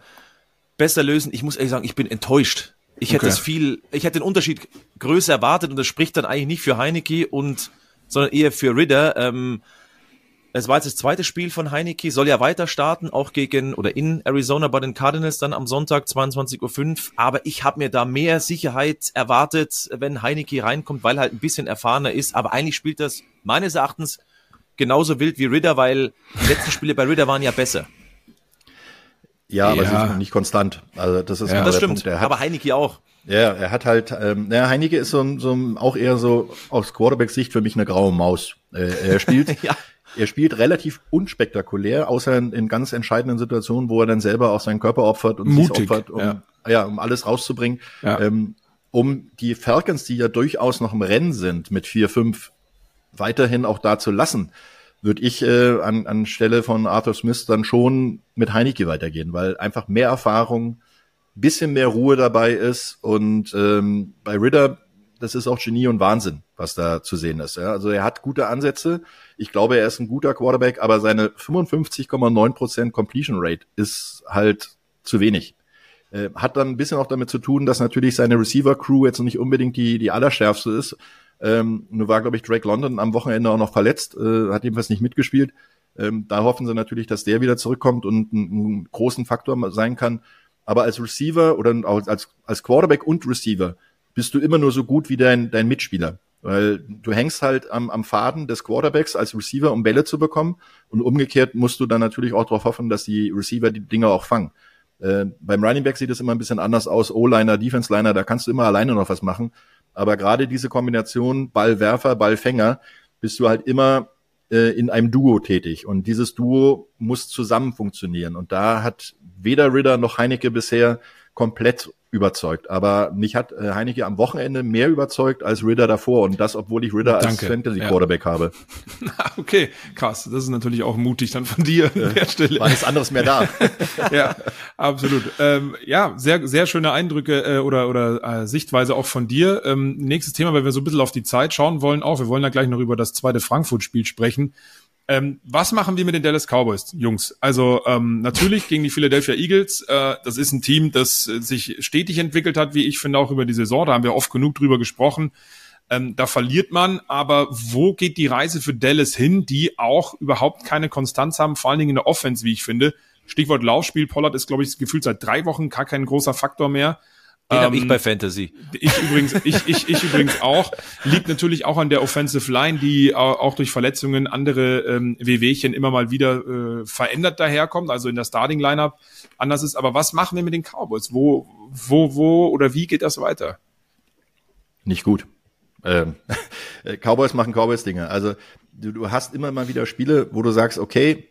Speaker 3: besser lösen. Ich muss ehrlich sagen, ich bin enttäuscht. Ich hätte
Speaker 2: Okay.
Speaker 3: es viel, ich hätte den Unterschied größer erwartet und das spricht dann eigentlich nicht für Heineke und, sondern eher für Ritter. Ähm, es war jetzt das zweite Spiel von Heineke, soll ja weiter starten, auch gegen oder in Arizona bei den Cardinals dann am Sonntag 22.05 Uhr. Aber ich habe mir da mehr Sicherheit erwartet, wenn Heineke reinkommt, weil er halt ein bisschen erfahrener ist. Aber eigentlich spielt das meines Erachtens genauso wild wie Ritter, weil die letzten Spiele bei Ritter waren ja besser.
Speaker 4: Ja, aber
Speaker 2: Ja.
Speaker 4: sie sind noch nicht konstant. Also das ist
Speaker 2: Ja,
Speaker 4: genau
Speaker 3: Das
Speaker 4: der
Speaker 3: stimmt.
Speaker 4: Punkt. Er hat,
Speaker 3: Aber Heineke auch.
Speaker 4: ja, er hat halt, ähm, naja, Heineke ist so, ein- so auch eher so aus Quarterback-Sicht für mich eine graue Maus. Äh, er spielt,
Speaker 3: Ja.
Speaker 4: er spielt relativ unspektakulär, außer in, in ganz entscheidenden Situationen, wo er dann selber auch seinen Körper opfert und sich
Speaker 2: Mutig,
Speaker 4: opfert, um,
Speaker 2: ja.
Speaker 4: ja. um alles rauszubringen.
Speaker 2: Ja.
Speaker 4: Ähm, um die Falcons, die ja durchaus noch im Rennen sind, mit 4-5 weiterhin auch da zu lassen, würde ich äh, an, an Stelle von Arthur Smith dann schon mit Heineke weitergehen, weil einfach mehr Erfahrung, bisschen mehr Ruhe dabei ist und ähm, bei Ritter, das ist auch Genie und Wahnsinn, was da zu sehen ist. Ja? Also er hat gute Ansätze. Ich glaube, er ist ein guter Quarterback, aber seine 55,9% Completion Rate ist halt zu wenig. Äh, hat dann ein bisschen auch damit zu tun, dass natürlich seine Receiver-Crew jetzt nicht unbedingt die, die allerschärfste ist. Ähm, nur war, glaube ich, Drake London am Wochenende auch noch verletzt, äh, hat jedenfalls nicht mitgespielt. Ähm, da hoffen sie natürlich, dass der wieder zurückkommt und einen, großen Faktor sein kann. Aber als Receiver oder als, als Quarterback und Receiver bist du immer nur so gut wie dein, dein Mitspieler. Weil du hängst halt am, am Faden des Quarterbacks als Receiver, um Bälle zu bekommen. Und umgekehrt musst du dann natürlich auch darauf hoffen, dass die Receiver die Dinger auch fangen. Äh, beim Running Back sieht es immer ein bisschen anders aus. O-Liner, Defense-Liner, da kannst du immer alleine noch was machen. Aber gerade diese Kombination Ballwerfer, Ballfänger, bist du halt immer äh, in einem Duo tätig. Und dieses Duo muss zusammen funktionieren. Und da hat weder Ritter noch Heinecke bisher komplett überzeugt. Aber mich hat äh, Heinecke am Wochenende mehr überzeugt als Ritter davor. Und das, obwohl ich Ritter als
Speaker 2: Danke.
Speaker 4: Fantasy
Speaker 2: Ja.
Speaker 4: Quarterback habe.
Speaker 2: Okay, krass. Das ist natürlich auch mutig dann von dir an der Stelle.
Speaker 4: War nichts anderes mehr da.
Speaker 2: ja, absolut. Ähm, ja, sehr, sehr schöne Eindrücke äh, oder, oder äh, Sichtweise auch von dir. Ähm, nächstes Thema, weil wir so ein bisschen auf die Zeit schauen wollen, auch. Wir wollen ja gleich noch über das zweite Frankfurt-Spiel sprechen. Ähm, was machen wir mit den Dallas Cowboys, Jungs? Also ähm, natürlich gegen die Philadelphia Eagles. Äh, das ist ein Team, das äh, sich stetig entwickelt hat, wie ich finde, auch über die Saison. Da haben wir oft genug drüber gesprochen. Ähm, da verliert man, aber wo geht die Reise für Dallas hin, die auch überhaupt keine Konstanz haben, vor allen Dingen in der Offense, wie ich finde. Stichwort Laufspiel, Pollard ist, glaube ich, gefühlt seit drei Wochen gar kein großer Faktor mehr.
Speaker 3: Den habe ich
Speaker 2: Ähm,
Speaker 3: bei Fantasy.
Speaker 2: ich übrigens, ich, ich, ich übrigens auch. Liegt natürlich auch an der Offensive Line, die au- auch durch Verletzungen andere ähm, Wehwehchen immer mal wieder äh, verändert daherkommt, also in der Starting Lineup anders ist. Aber was machen wir mit den Cowboys? Wo, wo, wo oder wie geht das weiter?
Speaker 4: Nicht gut. Ähm, Cowboys machen Cowboys-Dinge. Also du, du hast immer mal wieder Spiele, wo du sagst, okay,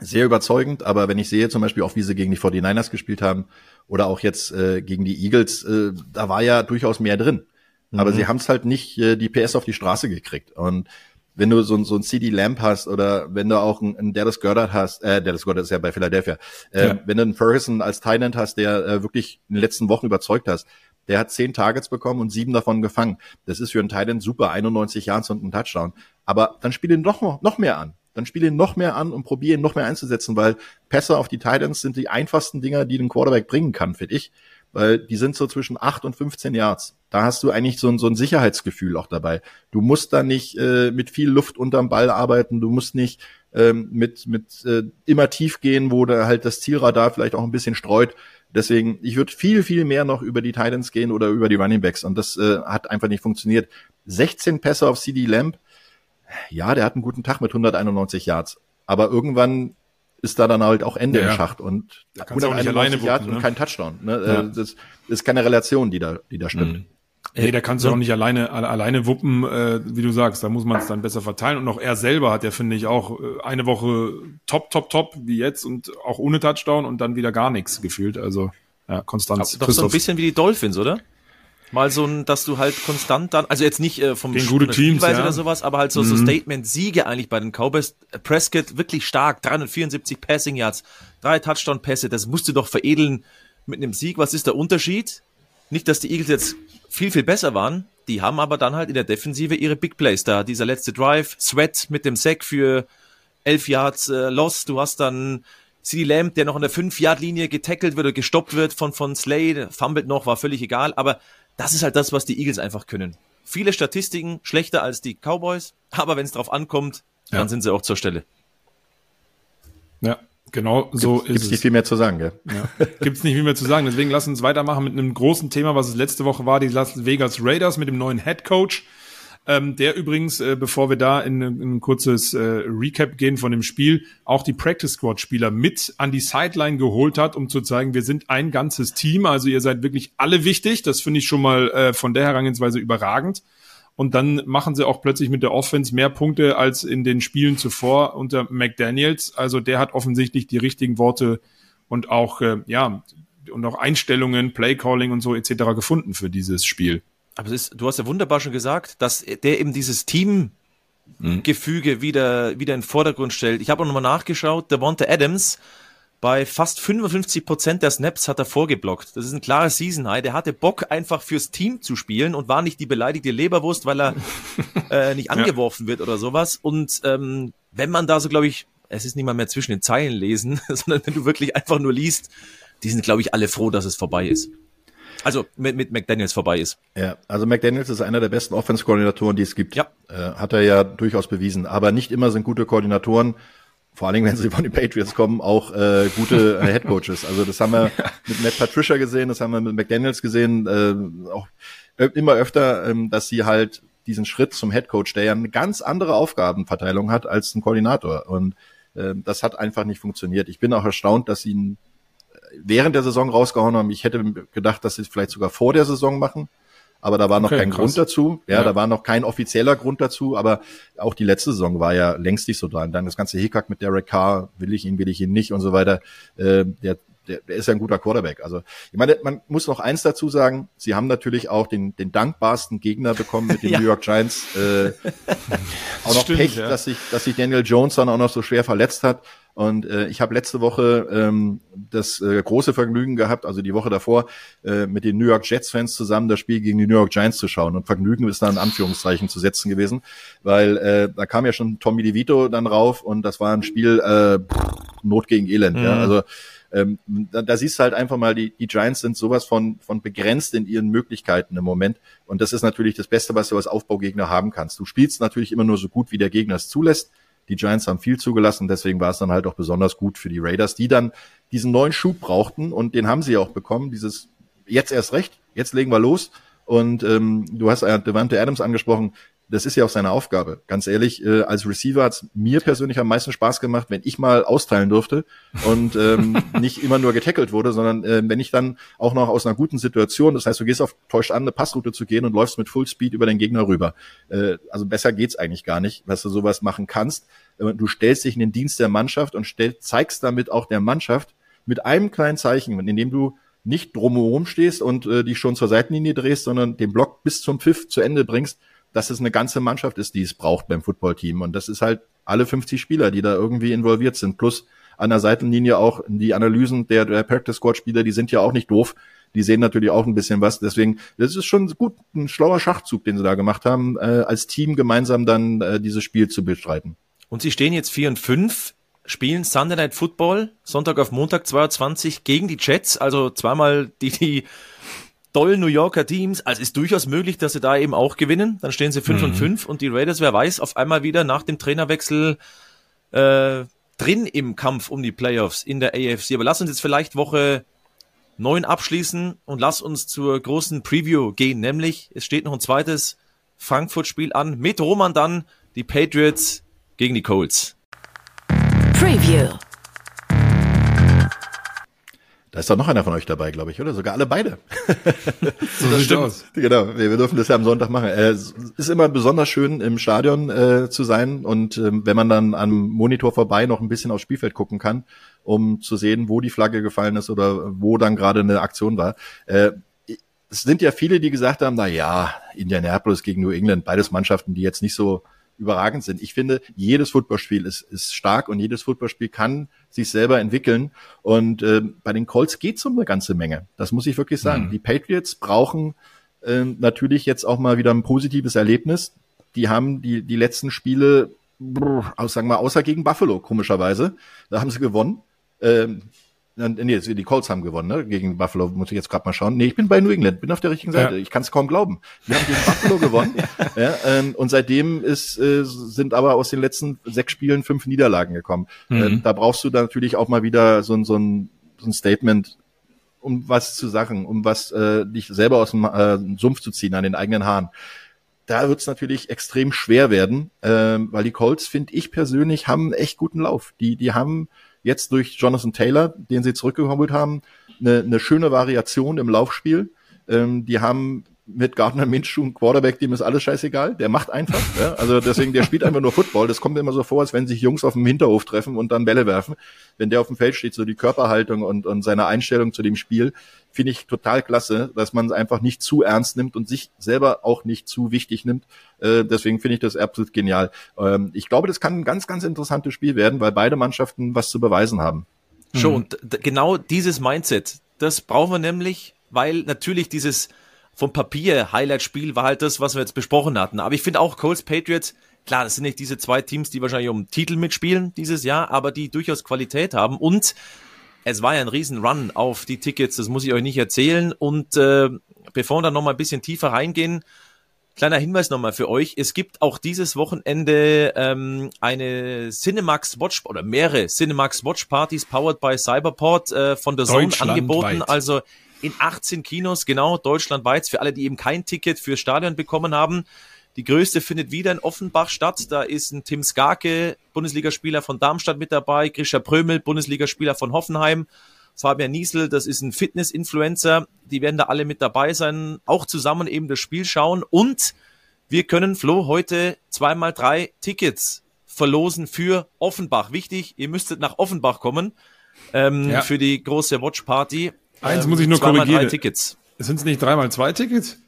Speaker 4: sehr überzeugend, aber wenn ich sehe zum Beispiel auch, wie sie gegen die 49ers gespielt haben oder auch jetzt äh, gegen die Eagles, äh, da war ja durchaus mehr drin. Aber sie haben es halt nicht äh, die PS auf die Straße gekriegt. Und wenn du so, ein- so ein CD Lamp hast oder wenn du auch einen, einen Dallas Goddard hast, äh, Dallas Goddard ist ja bei Philadelphia, äh,
Speaker 2: Ja.
Speaker 4: wenn du einen Ferguson als End hast, der äh, wirklich in den letzten Wochen überzeugt hast, der hat zehn Targets bekommen und sieben davon gefangen. Das ist für einen End super, 91 Yards und ein Touchdown. Aber dann spiel ihn noch, noch mehr an. Dann spiel ihn noch mehr an und probier ihn noch mehr einzusetzen, weil Pässe auf die Titans sind die einfachsten Dinger, die den Quarterback bringen kann, finde ich. Weil die sind so zwischen 8 und 15 Yards. Da hast du eigentlich so ein, so ein Sicherheitsgefühl auch dabei. Du musst da nicht äh, mit viel Luft unterm Ball arbeiten. Du musst nicht ähm, mit, mit äh, immer tief gehen, wo da halt das Zielradar vielleicht auch ein bisschen streut. Deswegen, ich würde viel, viel mehr noch über die Titans gehen oder über die Running Backs und das äh, hat einfach nicht funktioniert. 16 Pässe auf CD Lamb, ja, der hat einen guten Tag mit 191 Yards, aber irgendwann ist da dann halt auch Ende ja, im Schacht und
Speaker 2: 191 Yards
Speaker 4: ne? und kein Touchdown. Ne? Ja. Äh, das ist keine Relation, die da, die da stimmt. Mhm.
Speaker 2: Nee, da kannst du auch nicht alleine alleine wuppen, äh, wie du sagst. Da muss man es dann besser verteilen. Und auch er selber hat ja, finde ich, auch äh, eine Woche top, top, top, wie jetzt und auch ohne Touchdown und dann wieder gar nichts gefühlt. Also ja, Konstanz.
Speaker 3: Doch so ein bisschen wie die Dolphins, oder? Mal so ein, dass du halt konstant dann, also jetzt nicht äh, vom
Speaker 2: Gegen gute Teams, ja.
Speaker 3: oder sowas, aber halt so, mhm. so Statement-Siege eigentlich bei den Cowboys. Prescott wirklich stark, 374 Passing Yards, drei Touchdown-Pässe, das musst du doch veredeln mit einem Sieg. Was ist der Unterschied? Nicht, dass die Eagles jetzt viel, viel besser waren. Die haben aber dann halt in der Defensive ihre Big Plays da. Dieser letzte Drive, Sweat mit dem Sack für elf Yards äh, Loss. Du hast dann CD Lamb, der noch an der 5-Yard-Linie getackelt wird oder gestoppt wird von, von Slade, fummelt noch, war völlig egal. Aber das ist halt das, was die Eagles einfach können. Viele Statistiken schlechter als die Cowboys, aber wenn es drauf ankommt, ja. dann sind sie auch zur Stelle.
Speaker 2: Ja, Genau, so
Speaker 4: gibt's, ist gibt's es. nicht viel mehr zu sagen, gell?
Speaker 2: Ja. Gibt's nicht viel mehr zu sagen. Deswegen lass uns weitermachen mit einem großen Thema, was es letzte Woche war, die Las Vegas Raiders mit dem neuen Head Coach. Ähm, der übrigens, äh, bevor wir da in, in ein kurzes äh, Recap gehen von dem Spiel, auch die Practice Squad Spieler mit an die Sideline geholt hat, um zu zeigen, wir sind ein ganzes Team. Also ihr seid wirklich alle wichtig. Das finde ich schon mal äh, von der Herangehensweise überragend und dann machen sie auch plötzlich mit der Offense mehr Punkte als in den Spielen zuvor unter McDaniels. Also der hat offensichtlich die richtigen Worte und auch äh, ja und auch Einstellungen, Playcalling und so etc. gefunden für dieses Spiel.
Speaker 3: Aber ist, du hast ja wunderbar schon gesagt, dass der eben dieses Team Gefüge wieder, wieder in den Vordergrund stellt. Ich habe auch nochmal nachgeschaut, der Wonte Adams bei fast 55 Prozent der Snaps hat er vorgeblockt. Das ist ein klares Season High. Der hatte Bock, einfach fürs Team zu spielen und war nicht die beleidigte Leberwurst, weil er äh, nicht angeworfen ja. wird oder sowas. Und ähm, wenn man da so, glaube ich, es ist nicht mal mehr zwischen den Zeilen lesen, sondern wenn du wirklich einfach nur liest, die sind, glaube ich, alle froh, dass es vorbei ist. Also mit, mit McDaniels vorbei ist.
Speaker 4: Ja, also McDaniels ist einer der besten Offense-Koordinatoren, die es gibt. Ja. Äh, hat er ja durchaus bewiesen. Aber nicht immer sind gute Koordinatoren vor allen Dingen, wenn sie von den Patriots kommen, auch äh, gute äh, Headcoaches. Also das haben wir mit Matt Patricia gesehen, das haben wir mit McDaniels gesehen, äh, auch immer öfter, ähm, dass sie halt diesen Schritt zum Headcoach, der ja eine ganz andere Aufgabenverteilung hat als ein Koordinator. Und äh, das hat einfach nicht funktioniert. Ich bin auch erstaunt, dass sie ihn während der Saison rausgehauen haben. Ich hätte gedacht, dass sie es vielleicht sogar vor der Saison machen aber da war noch okay, kein krass. Grund dazu. Ja, ja, da war noch kein offizieller Grund dazu, aber auch die letzte Saison war ja längst nicht so dran. Dann das ganze Hickhack mit Derek Carr, will ich ihn, will ich ihn nicht und so weiter. Äh, der, der, der ist ja ein guter Quarterback. Also ich meine, man muss noch eins dazu sagen, sie haben natürlich auch den, den dankbarsten Gegner bekommen mit den ja. New York Giants. Äh, auch noch Stimmt, Pech, ja. dass sich dass sich Daniel Jones dann auch noch so schwer verletzt hat. Und äh, ich habe letzte Woche ähm, das äh, große Vergnügen gehabt, also die Woche davor, äh, mit den New York Jets-Fans zusammen das Spiel gegen die New York Giants zu schauen. Und Vergnügen ist da in Anführungszeichen zu setzen gewesen, weil äh, da kam ja schon Tommy DeVito dann rauf und das war ein Spiel äh, Not gegen Elend. Mhm. Ja, also ähm, da, da siehst du halt einfach mal, die, die Giants sind sowas von, von begrenzt in ihren Möglichkeiten im Moment. Und das ist natürlich das Beste, was du als Aufbaugegner haben kannst. Du spielst natürlich immer nur so gut, wie der Gegner es zulässt. Die Giants haben viel zugelassen, deswegen war es dann halt auch besonders gut für die Raiders, die dann diesen neuen Schub brauchten und den haben sie auch bekommen. Dieses jetzt erst recht, jetzt legen wir los. Und ähm, du hast äh, Devante Adams angesprochen, das ist ja auch seine Aufgabe. Ganz ehrlich, äh, als Receiver hat's mir persönlich am meisten Spaß gemacht, wenn ich mal austeilen durfte und ähm, nicht immer nur getackelt wurde, sondern äh, wenn ich dann auch noch aus einer guten Situation, das heißt, du gehst auf täuscht an, eine Passroute zu gehen und läufst mit Full Speed über den Gegner rüber. Äh, also besser geht's eigentlich gar nicht, dass du sowas machen kannst. Äh, du stellst dich in den Dienst der Mannschaft und stell, zeigst damit auch der Mannschaft mit einem kleinen Zeichen, indem du nicht drumherum stehst und äh, dich schon zur Seitenlinie drehst, sondern den Block bis zum Pfiff zu Ende bringst, dass es eine ganze Mannschaft ist, die es braucht beim Footballteam. Und das ist halt alle 50 Spieler, die da irgendwie involviert sind. Plus an der Seitenlinie auch die Analysen der, der Practice Squad Spieler, die sind ja auch nicht doof. Die sehen natürlich auch ein bisschen was. Deswegen, das ist schon gut, ein schlauer Schachzug, den sie da gemacht haben, äh, als Team gemeinsam dann äh, dieses Spiel zu bestreiten.
Speaker 3: Und sie stehen jetzt 4 und 5, spielen Sunday Night Football, Sonntag auf Montag 22 gegen die Jets, also zweimal die, die tollen New Yorker Teams. Also ist durchaus möglich, dass sie da eben auch gewinnen. Dann stehen sie 5 mhm. und 5 und die Raiders, wer weiß, auf einmal wieder nach dem Trainerwechsel äh, drin im Kampf um die Playoffs in der AFC. Aber lass uns jetzt vielleicht Woche 9 abschließen und lass uns zur großen Preview gehen. Nämlich, es steht noch ein zweites Frankfurt-Spiel an. Mit Roman dann die Patriots gegen die Colts.
Speaker 1: Preview.
Speaker 4: Da ist doch noch einer von euch dabei, glaube ich, oder? Sogar alle beide.
Speaker 2: So sieht aus.
Speaker 4: Genau, wir, dürfen das ja am Sonntag machen. Äh, Es ist immer besonders schön, im Stadion äh, zu sein und ähm, wenn man dann am Monitor vorbei noch ein bisschen aufs Spielfeld gucken kann, um zu sehen, wo die Flagge gefallen ist oder wo dann gerade eine Aktion war. Äh, es sind ja viele, die gesagt haben, na ja, Indianapolis gegen New England, beides Mannschaften, die jetzt nicht so überragend sind. Ich finde, jedes Footballspiel ist, ist stark und jedes Footballspiel kann sich selber entwickeln. Und äh, bei den Colts geht's um eine ganze Menge. Das muss ich wirklich sagen.
Speaker 2: Mhm.
Speaker 4: Die Patriots brauchen äh, natürlich jetzt auch mal wieder ein positives Erlebnis. Die haben die, die letzten Spiele, brr, sagen wir, außer gegen Buffalo, komischerweise, da haben sie gewonnen. Ähm, Nee, die Colts haben gewonnen, ne? Gegen Buffalo muss ich jetzt gerade mal schauen. Nee, ich bin bei New England, bin auf der richtigen Seite.
Speaker 2: Ja.
Speaker 4: Ich kann es kaum glauben. Die haben gegen Buffalo gewonnen. Ja, ähm, und seitdem ist, äh, sind aber aus den letzten sechs Spielen fünf Niederlagen gekommen.
Speaker 2: Mhm.
Speaker 4: Äh, da brauchst du dann natürlich auch mal wieder so, ein so, ein, so ein Statement, um was zu sagen, um was äh, dich selber aus dem äh, Sumpf zu ziehen, an den eigenen Haaren. Da wird es natürlich extrem schwer werden, ähm, weil die Colts, finde ich persönlich, haben echt guten Lauf. Die, die haben jetzt durch Jonathan Taylor, den sie zurückgeholt haben, eine, eine schöne Variation im Laufspiel. Ähm, die haben mit Gardner Minshew einen Quarterback, dem ist alles scheißegal, der macht einfach. ja? Also deswegen, der spielt einfach nur Football. Das kommt mir immer so vor, als wenn sich Jungs auf dem Hinterhof treffen und dann Bälle werfen. Wenn der auf dem Feld steht, so die Körperhaltung und, und seine Einstellung zu dem Spiel, finde ich total klasse, dass man es einfach nicht zu ernst nimmt und sich selber auch nicht zu wichtig nimmt. Äh, deswegen finde ich das absolut genial. Ähm, ich glaube, das kann ein ganz, ganz interessantes Spiel werden, weil beide Mannschaften was zu beweisen haben.
Speaker 3: Schon, und d- genau dieses Mindset, das brauchen wir nämlich, weil natürlich dieses vom Papier Highlight-Spiel war halt das, was wir jetzt besprochen hatten. Aber ich finde auch Colts Patriots, klar, das sind nicht diese zwei Teams, die wahrscheinlich um Titel mitspielen dieses Jahr, aber die durchaus Qualität haben und es war ja ein riesen Run auf die Tickets, das muss ich euch nicht erzählen. Und äh, bevor wir dann nochmal ein bisschen tiefer reingehen, kleiner Hinweis nochmal für euch. Es gibt auch dieses Wochenende ähm, eine Cinemax Watch oder mehrere Cinemax Watch Partys powered by Cyberport äh, von der Zone angeboten. Also in 18 Kinos, genau, deutschlandweit, für alle, die eben kein Ticket für Stadion bekommen haben. Die größte findet wieder in Offenbach statt. Da ist ein Tim Skarke, Bundesligaspieler von Darmstadt mit dabei, Grisha Prömel, Bundesligaspieler von Hoffenheim, Fabian Niesel, das ist ein Fitness-Influencer. Die werden da alle mit dabei sein, auch zusammen eben das Spiel schauen. Und wir können, Flo, heute zweimal drei Tickets verlosen für Offenbach. Wichtig, ihr müsstet nach Offenbach kommen ähm,
Speaker 2: Ja.
Speaker 3: für die große Watch Party.
Speaker 2: Eins
Speaker 3: Ähm,
Speaker 2: muss ich nur
Speaker 3: zweimal
Speaker 2: korrigieren.
Speaker 3: Drei Tickets.
Speaker 2: Sind es nicht dreimal zwei Tickets?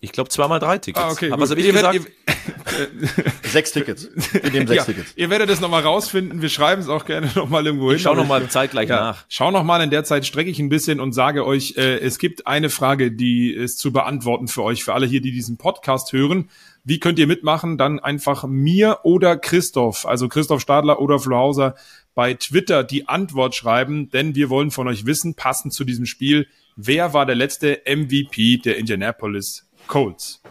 Speaker 3: Ich glaube zweimal drei Tickets.
Speaker 2: Ah, okay.
Speaker 3: Aber was habe ich
Speaker 2: Ihr
Speaker 3: gesagt?
Speaker 2: werdet-
Speaker 4: Sechs Tickets. Wir nehmen sechs
Speaker 2: ja,
Speaker 4: Tickets.
Speaker 2: ihr werdet es nochmal rausfinden. Wir schreiben es auch gerne nochmal irgendwo hin.
Speaker 3: ich schau
Speaker 2: Aber
Speaker 3: noch mal zeitgleich
Speaker 2: Ja,
Speaker 3: nach.
Speaker 2: schau noch mal in der Zeit strecke ich ein bisschen und sage euch, äh, es gibt eine Frage, die ist zu beantworten für euch, für alle hier, die diesen Podcast hören. Wie könnt ihr mitmachen? Dann einfach mir oder Christoph, also Christoph Stadler oder Flo Hauser bei Twitter die Antwort schreiben, denn wir wollen von euch wissen, passend zu diesem Spiel, wer war der letzte MVP der Indianapolis Colts?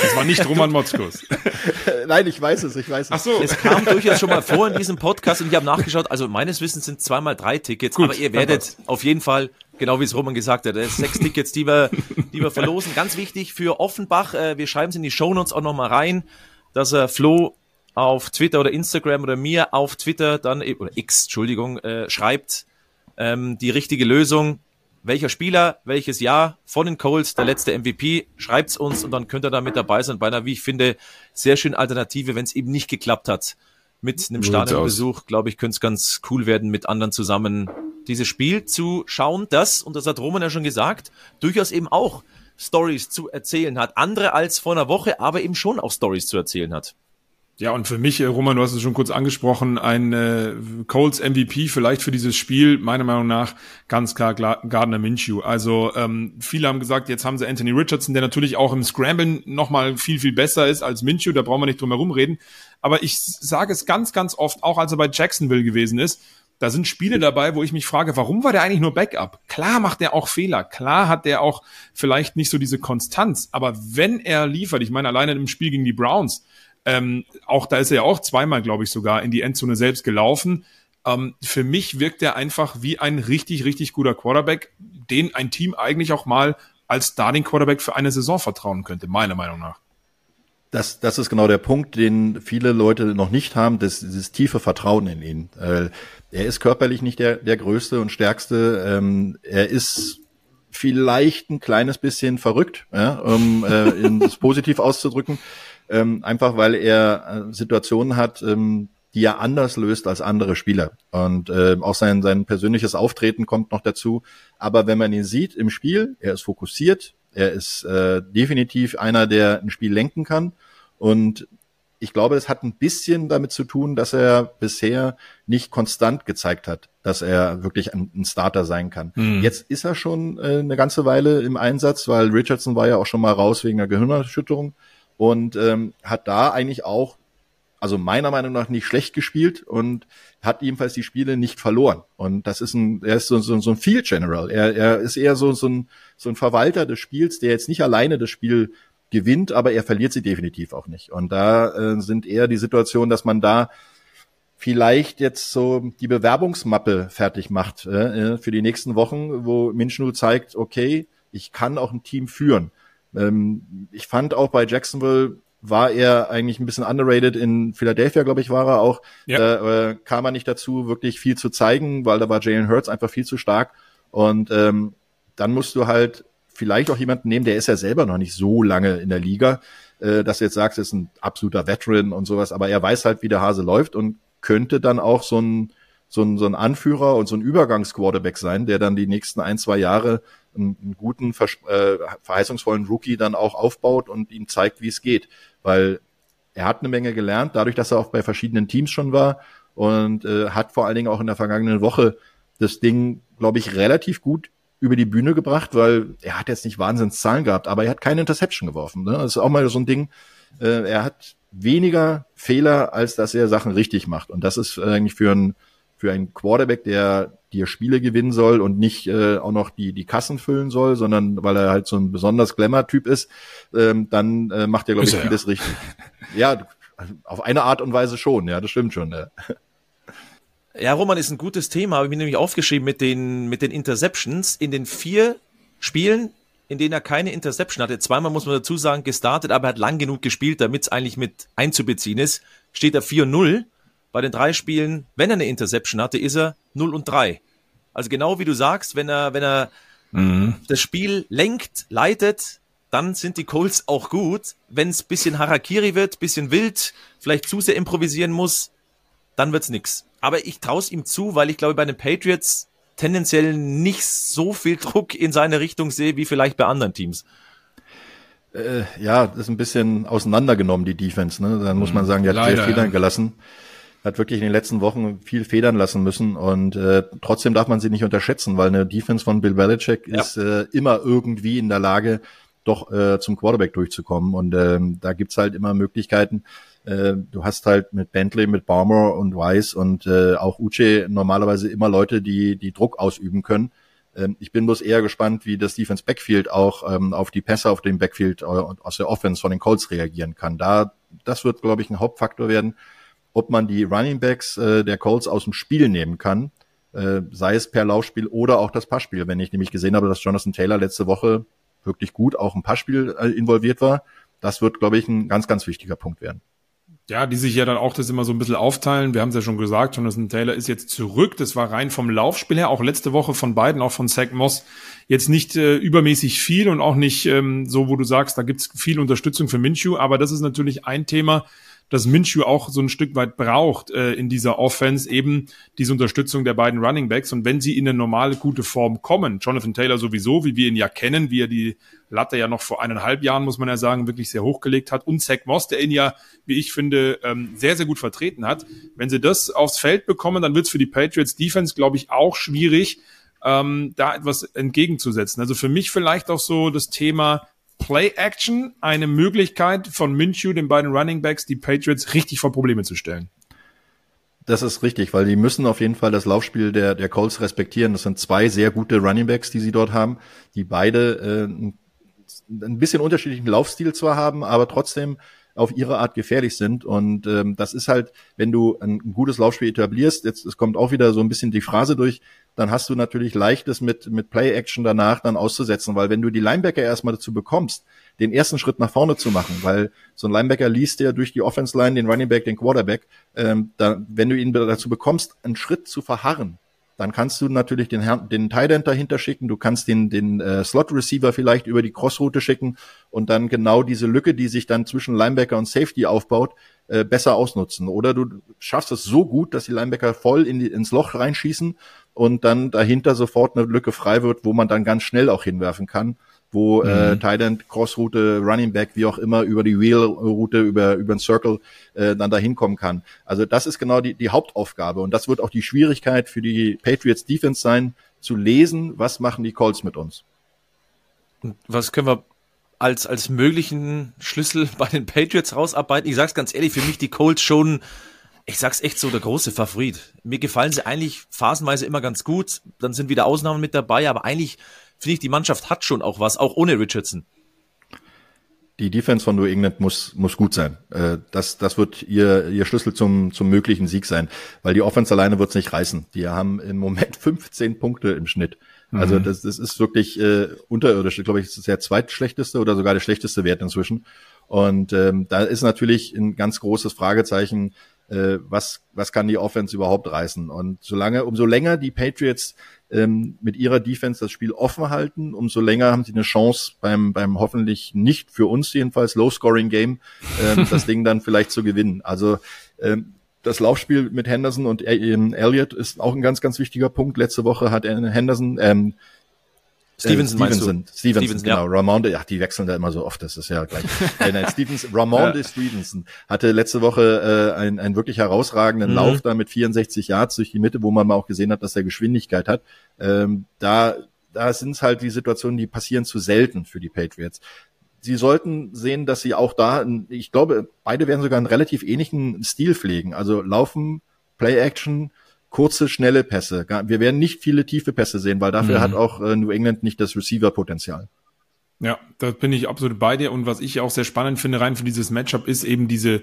Speaker 2: Das war nicht Roman Motzkus.
Speaker 4: Nein, ich weiß es, ich weiß es.
Speaker 2: Ach so.
Speaker 3: Es kam durchaus schon mal vor in diesem Podcast und ich habe nachgeschaut. Also meines Wissens sind zweimal drei Tickets,
Speaker 2: Gut,
Speaker 3: aber ihr werdet auf jeden Fall, genau wie es Roman gesagt hat, sind sechs Tickets, die wir, die wir verlosen. Ganz wichtig für Offenbach, äh, wir schreiben es in die Shownotes auch nochmal rein, dass er Flo auf Twitter oder Instagram oder mir auf Twitter dann, e- oder X, Entschuldigung, äh, schreibt ähm, die richtige Lösung. Welcher Spieler, welches Jahr von den Coles, der letzte MVP, schreibt's uns und dann könnt ihr da mit dabei sein bei einer, wie ich finde, sehr schönen Alternative, wenn es eben nicht geklappt hat. Mit einem Stadionbesuch, glaube ich, könnte es ganz cool werden, mit anderen zusammen dieses Spiel zu schauen, das, und das hat Roman ja schon gesagt, durchaus eben auch Stories zu erzählen hat. Andere als vor einer Woche, aber eben schon auch Stories zu erzählen hat.
Speaker 2: Ja, und für mich, äh, Roman, du hast es schon kurz angesprochen, ein äh, Colts MVP vielleicht für dieses Spiel, meiner Meinung nach, ganz klar Gardner Minshew. Also ähm, viele haben gesagt, jetzt haben sie Anthony Richardson, der natürlich auch im Scramblen nochmal viel, viel besser ist als Minshew, da brauchen wir nicht drum herum reden. Aber ich sage es ganz, ganz oft, auch als er bei Jacksonville gewesen ist, da sind Spiele dabei, wo ich mich frage, warum war der eigentlich nur Backup? Klar macht er auch Fehler, klar hat er auch vielleicht nicht so diese Konstanz, aber wenn er liefert, ich meine alleine im Spiel gegen die Browns, Ähm, auch da ist er ja auch zweimal, glaube ich, sogar in die Endzone selbst gelaufen. Ähm, für mich wirkt er einfach wie ein richtig, richtig guter Quarterback, den ein Team eigentlich auch mal als Starting Quarterback für eine Saison vertrauen könnte, meiner Meinung nach.
Speaker 4: Das, das ist genau der Punkt, den viele Leute noch nicht haben, das, dieses tiefe Vertrauen in ihn. Äh, er ist körperlich nicht der, der größte und stärkste. Ähm, er ist vielleicht ein kleines bisschen verrückt, ja, um äh, es positiv auszudrücken. Ähm, einfach weil er äh, Situationen hat, ähm, die er anders löst als andere Spieler. Und äh, auch sein, sein persönliches Auftreten kommt noch dazu. Aber wenn man ihn sieht im Spiel, er ist fokussiert, er ist äh, definitiv einer, der ein Spiel lenken kann. Und ich glaube, es hat ein bisschen damit zu tun, dass er bisher nicht konstant gezeigt hat, dass er wirklich ein, ein Starter sein kann. Mhm. Jetzt ist er schon äh, eine ganze Weile im Einsatz, weil Richardson war ja auch schon mal raus wegen einer Gehirnerschütterung und ähm, hat da eigentlich auch, also meiner Meinung nach nicht schlecht gespielt und hat ebenfalls die Spiele nicht verloren. Und das ist ein, er ist so, so, so ein Field General. Er, er ist eher so, so, ein, so ein Verwalter des Spiels, der jetzt nicht alleine das Spiel gewinnt, aber er verliert sie definitiv auch nicht. Und da äh, sind eher die Situationen, dass man da vielleicht jetzt so die Bewerbungsmappe fertig macht äh, äh für die nächsten Wochen, wo Minchnu zeigt, okay, ich kann auch ein Team führen. Ähm, ich fand auch bei Jacksonville war er eigentlich ein bisschen underrated. In Philadelphia, glaube ich, war er auch. Ja. Da äh, kam er nicht dazu, wirklich viel zu zeigen, weil da war Jalen Hurts einfach viel zu stark. Und ähm, dann musst du halt vielleicht auch jemanden nehmen, der ist ja selber noch nicht so lange in der Liga, äh, dass du jetzt sagst, er ist ein absoluter Veteran und sowas, aber er weiß halt, wie der Hase läuft und könnte dann auch so ein, so ein, so ein Anführer und so ein Übergangsquarterback sein, der dann die nächsten ein, zwei Jahre einen, einen guten, äh, verheißungsvollen Rookie dann auch aufbaut und ihm zeigt, wie es geht. Weil er hat eine Menge gelernt, dadurch, dass er auch bei verschiedenen Teams schon war und äh, hat vor allen Dingen auch in der vergangenen Woche das Ding, glaube ich, relativ gut über die Bühne gebracht, weil er hat jetzt nicht Wahnsinns Zahlen gehabt, aber er hat keine Interception geworfen. Ne? Das ist auch mal so ein Ding. Äh, er hat weniger Fehler, als dass er Sachen richtig macht. Und das ist eigentlich für einen für einen Quarterback, der dir Spiele gewinnen soll und nicht äh, auch noch die die Kassen füllen soll, sondern weil er halt so ein besonders Glamour-Typ ist, ähm, dann äh, macht er glaube ich vieles ja. richtig. Ja, auf eine Art und Weise schon. Ja, das stimmt schon. Ja.
Speaker 3: Ja, Roman ist ein gutes Thema, habe ich mir nämlich aufgeschrieben mit den, mit den Interceptions. In den vier Spielen, in denen er keine Interception hatte, zweimal muss man dazu sagen, gestartet, aber er hat lang genug gespielt, damit es eigentlich mit einzubeziehen ist, steht er 4-0. Bei den drei Spielen, wenn er eine Interception hatte, ist er 0 und 3. Also genau wie du sagst, wenn er, wenn er mhm. das Spiel lenkt, leitet, dann sind die Colts auch gut. Wenn es bisschen Harakiri wird, bisschen wild, vielleicht zu sehr improvisieren muss, dann wird's nix. Aber ich traue es ihm zu, weil ich glaube, bei den Patriots tendenziell nicht so viel Druck in seine Richtung sehe, wie vielleicht bei anderen Teams.
Speaker 4: Äh, ja, das ist ein bisschen auseinandergenommen, die Defense. Ne? Dann muss man mhm. sagen, die hat Leider, sehr Federn ja. gelassen. Hat wirklich in den letzten Wochen viel federn lassen müssen und äh, trotzdem darf man sie nicht unterschätzen, weil eine Defense von Bill Belichick ja. ist äh, immer irgendwie in der Lage, doch äh, zum Quarterback durchzukommen. Und ähm, da gibt's halt immer Möglichkeiten. Äh, du hast halt mit Bentley, mit Balmer und Weiss und äh, auch Uche normalerweise immer Leute, die, die Druck ausüben können. Ähm, ich bin bloß eher gespannt, wie das Defense Backfield auch ähm, auf die Pässe auf dem Backfield äh, aus der Offense von den Colts reagieren kann. Da, das wird, glaube ich, ein Hauptfaktor werden, ob man die Running Backs äh, der Colts aus dem Spiel nehmen kann, äh, sei es per Laufspiel oder auch das Passspiel. Wenn ich nämlich gesehen habe, dass Jonathan Taylor letzte Woche wirklich gut auch im Passspiel äh, involviert war, das wird, glaube ich, ein ganz, ganz wichtiger Punkt werden.
Speaker 2: Ja, die sich ja dann auch das immer so ein bisschen aufteilen. Wir haben es ja schon gesagt, Jonathan Taylor ist jetzt zurück. Das war rein vom Laufspiel her, auch letzte Woche von beiden, auch von Zach Moss, jetzt nicht äh, übermäßig viel und auch nicht ähm, so, wo du sagst, da gibt's viel Unterstützung für Minshew. Aber das ist natürlich ein Thema, dass Minshew auch so ein Stück weit braucht äh, in dieser Offense, eben diese Unterstützung der beiden Running Backs. Und wenn sie in eine normale, gute Form kommen, Jonathan Taylor sowieso, wie wir ihn ja kennen, wie er die Latte ja noch vor eineinhalb Jahren, muss man ja sagen, wirklich sehr hochgelegt hat, und Zach Moss, der ihn ja, wie ich finde, ähm, sehr, sehr gut vertreten hat. Wenn sie das aufs Feld bekommen, dann wird es für die Patriots Defense, glaube ich, auch schwierig, ähm, da etwas entgegenzusetzen. Also für mich vielleicht auch so das Thema Play-Action eine Möglichkeit von Minshew, den beiden Running Backs, die Patriots richtig vor Probleme zu stellen.
Speaker 4: Das ist richtig, weil die müssen auf jeden Fall das Laufspiel der, der Colts respektieren. Das sind zwei sehr gute Running Backs, die sie dort haben, die beide äh, ein bisschen unterschiedlichen Laufstil zwar haben, aber trotzdem auf ihre Art gefährlich sind. Und ähm, das ist halt, wenn du ein, ein gutes Laufspiel etablierst, jetzt es kommt auch wieder so ein bisschen die Phrase durch, dann hast du natürlich leichtes mit, mit Play-Action danach dann auszusetzen, weil wenn du die Linebacker erstmal dazu bekommst, den ersten Schritt nach vorne zu machen, weil so ein Linebacker liest ja durch die Offense-Line den Running Back, den Quarterback, ähm, da, wenn du ihn dazu bekommst, einen Schritt zu verharren, dann kannst du natürlich den, den Tight End dahinter schicken, du kannst den, den äh, Slot Receiver vielleicht über die Crossroute schicken und dann genau diese Lücke, die sich dann zwischen Linebacker und Safety aufbaut, äh, besser ausnutzen. Oder du schaffst es so gut, dass die Linebacker voll in die, ins Loch reinschießen und dann dahinter sofort eine Lücke frei wird, wo man dann ganz schnell auch hinwerfen kann wo äh, mhm. äh, End, Crossroute, Running Back, wie auch immer, über die Wheel-Route, über, über den Circle äh, dann da hinkommen kann. Also das ist genau die, die Hauptaufgabe und das wird auch die Schwierigkeit für die Patriots Defense sein, zu lesen, was machen die Colts mit uns.
Speaker 3: Und was können wir als, als möglichen Schlüssel bei den Patriots rausarbeiten? Ich sag's ganz ehrlich, für mich die Colts schon ich sag's echt so, der große Favorit. Mir gefallen sie eigentlich phasenweise immer ganz gut. Dann sind wieder Ausnahmen mit dabei, aber eigentlich finde ich, die Mannschaft hat schon auch was, auch ohne Richardson.
Speaker 4: Die Defense von New England muss, muss gut sein. Äh, das, das wird ihr, ihr Schlüssel zum, zum möglichen Sieg sein, weil die Offense alleine wird's nicht reißen. Die haben im Moment 15 Punkte im Schnitt. Also mhm. das, das ist wirklich äh, unterirdisch. Ich glaube, das ist der zweitschlechteste oder sogar der schlechteste Wert inzwischen. Und ähm, da ist natürlich ein ganz großes Fragezeichen, äh, was, was kann die Offense überhaupt reißen? Und solange, umso länger die Patriots ähm, mit ihrer Defense das Spiel offen halten, umso länger haben sie eine Chance beim, beim hoffentlich nicht für uns jedenfalls Low-Scoring-Game ähm, das Ding dann vielleicht zu gewinnen. Also ähm, das Laufspiel mit Henderson und Elliott ist auch ein ganz, ganz wichtiger Punkt. Letzte Woche hat Henderson, ähm,
Speaker 3: Stevenson,
Speaker 4: äh, Stevenson, Stevenson,
Speaker 3: Stevenson,
Speaker 4: genau. Ja. Ramonde, ach, die wechseln da immer so oft, das ist ja gleich. nein, nein, Stevens, Ramonde ja. Stevenson hatte letzte Woche äh, einen, einen wirklich herausragenden mhm. Lauf da mit 64 Yards durch die Mitte, wo man mal auch gesehen hat, dass er Geschwindigkeit hat. Ähm, da da sind es halt die Situationen, die passieren zu selten für die Patriots. Sie sollten sehen, dass sie auch da, ich glaube, beide werden sogar einen relativ ähnlichen Stil pflegen. Also laufen, Play Action, kurze, schnelle Pässe. Wir werden nicht viele tiefe Pässe sehen, weil dafür mhm. hat auch äh, New England nicht das Receiver-Potenzial.
Speaker 2: Ja, da bin ich absolut bei dir. Und was ich auch sehr spannend finde, rein für dieses Matchup, ist eben diese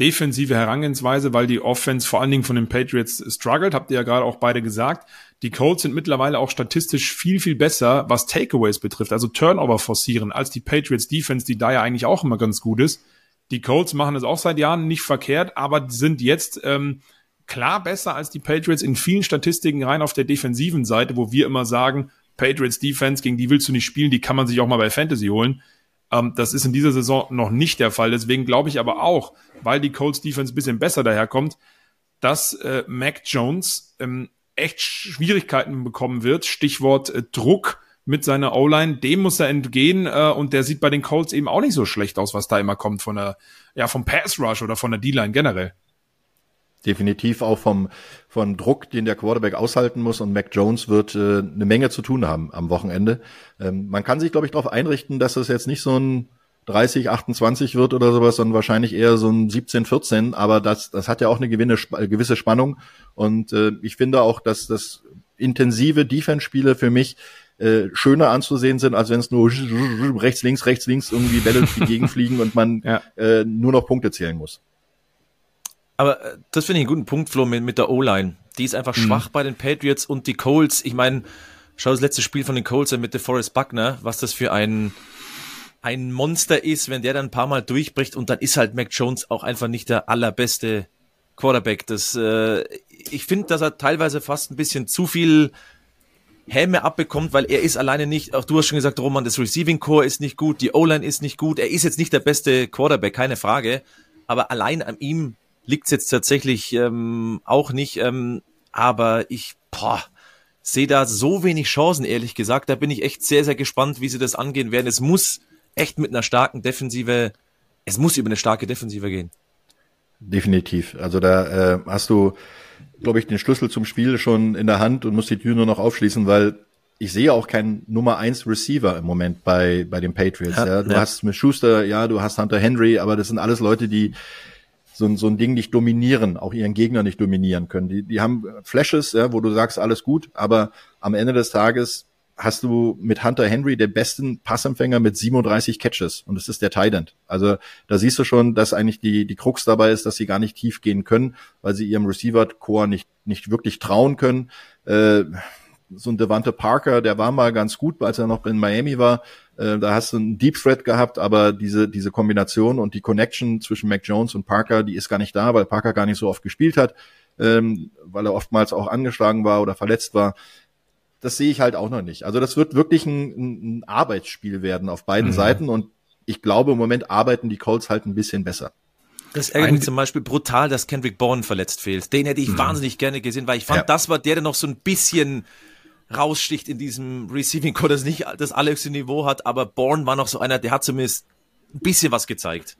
Speaker 2: defensive Herangehensweise, weil die Offense vor allen Dingen von den Patriots struggelt, habt ihr ja gerade auch beide gesagt. Die Colts sind mittlerweile auch statistisch viel, viel besser, was Takeaways betrifft, also Turnover forcieren, als die Patriots Defense, die da ja eigentlich auch immer ganz gut ist. Die Colts machen es auch seit Jahren nicht verkehrt, aber sind jetzt ähm, klar besser als die Patriots in vielen Statistiken rein auf der defensiven Seite, wo wir immer sagen, Patriots Defense, gegen die willst du nicht spielen, die kann man sich auch mal bei Fantasy holen. Ähm, das ist in dieser Saison noch nicht der Fall. Deswegen glaube ich aber auch, weil die Colts Defense ein bisschen besser daherkommt, dass äh, Mac Jones ähm, echt Schwierigkeiten bekommen wird. Stichwort äh, Druck mit seiner O-Line, dem muss er entgehen äh, und der sieht bei den Colts eben auch nicht so schlecht aus, was da immer kommt von der, ja, vom Pass Rush oder von der D-Line generell
Speaker 4: definitiv auch vom, vom Druck, den der Quarterback aushalten muss. Und Mac Jones wird äh, eine Menge zu tun haben am Wochenende. Ähm, man kann sich, glaube ich, darauf einrichten, dass es jetzt nicht so ein 30, 28 wird oder sowas, sondern wahrscheinlich eher so ein 17, 14. Aber das, das hat ja auch eine gewinne, gewisse Spannung. Und äh, ich finde auch, dass das intensive Defense-Spiele für mich äh, schöner anzusehen sind, als wenn es nur rechts, links, rechts, links irgendwie Bälle durch die Gegend fliegen und man ja. äh, nur noch Punkte zählen muss.
Speaker 3: Aber äh, das finde ich einen guten Punkt, Flo, mit, mit der O-Line. Die ist einfach mhm. schwach bei den Patriots und die Colts. Ich meine, schau das letzte Spiel von den Colts mit der Forrest Buckner, was das für ein, ein Monster ist, wenn der dann ein paar Mal durchbricht und dann ist halt Mac Jones auch einfach nicht der allerbeste Quarterback. Das, äh, ich finde, dass er teilweise fast ein bisschen zu viel Helme abbekommt, weil er ist alleine nicht, auch du hast schon gesagt, Roman, das Receiving Core ist nicht gut, die O-Line ist nicht gut, er ist jetzt nicht der beste Quarterback, keine Frage, aber allein an ihm liegt es jetzt tatsächlich ähm, auch nicht. Ähm, aber ich sehe da so wenig Chancen, ehrlich gesagt. Da bin ich echt sehr, sehr gespannt, wie sie das angehen werden. Es muss echt mit einer starken Defensive, es muss über eine starke Defensive gehen.
Speaker 4: Definitiv. Also da äh, hast du, glaube ich, den Schlüssel zum Spiel schon in der Hand und musst die Tür nur noch aufschließen, weil ich sehe auch keinen Nummer eins Receiver im Moment bei, bei den Patriots. Ja, ja. Du ja. hast mit Schuster, ja, du hast Hunter Henry, aber das sind alles Leute, die so, so ein Ding nicht dominieren, auch ihren Gegner nicht dominieren können. Die, die haben Flashes, ja, wo du sagst, alles gut, aber am Ende des Tages hast du mit Hunter Henry den besten Passempfänger mit 37 Catches und es ist der Tident. Also da siehst du schon, dass eigentlich die, die Krux dabei ist, dass sie gar nicht tief gehen können, weil sie ihrem Receiver-Core nicht, nicht wirklich trauen können. Äh, so ein Devante Parker, der war mal ganz gut, als er noch in Miami war. Äh, da hast du einen Deep Threat gehabt, aber diese, diese Kombination und die Connection zwischen Mac Jones und Parker, die ist gar nicht da, weil Parker gar nicht so oft gespielt hat, ähm, weil er oftmals auch angeschlagen war oder verletzt war. Das sehe ich halt auch noch nicht. Also das wird wirklich ein, ein Arbeitsspiel werden auf beiden mhm. Seiten und ich glaube, im Moment arbeiten die Colts halt ein bisschen besser.
Speaker 3: Das ärgert mich zum Beispiel brutal, dass Kendrick Bourne verletzt fehlt. Den hätte ich mhm. wahnsinnig gerne gesehen, weil ich fand, ja. das war der, der noch so ein bisschen raussticht in diesem Receiving Core, das nicht das allerhöchste Niveau hat, aber Bourne war noch so einer, der hat zumindest ein bisschen was gezeigt.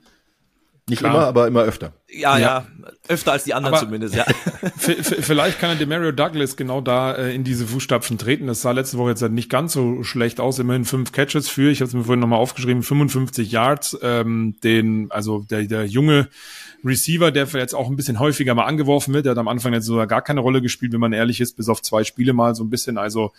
Speaker 4: Nicht Klar. immer, aber immer öfter.
Speaker 3: Ja, ja, ja, öfter als die anderen aber zumindest, ja.
Speaker 2: vielleicht kann er Demario Douglas genau da äh, in diese Fußstapfen treten. Das sah letzte Woche jetzt halt nicht ganz so schlecht aus. Immerhin fünf Catches für, ich habe es mir vorhin nochmal aufgeschrieben, 55 Yards. Ähm, den, also der, der junge Receiver, der jetzt auch ein bisschen häufiger mal angeworfen wird, der hat am Anfang jetzt sogar gar keine Rolle gespielt, wenn man ehrlich ist, bis auf zwei Spiele mal so ein bisschen. Also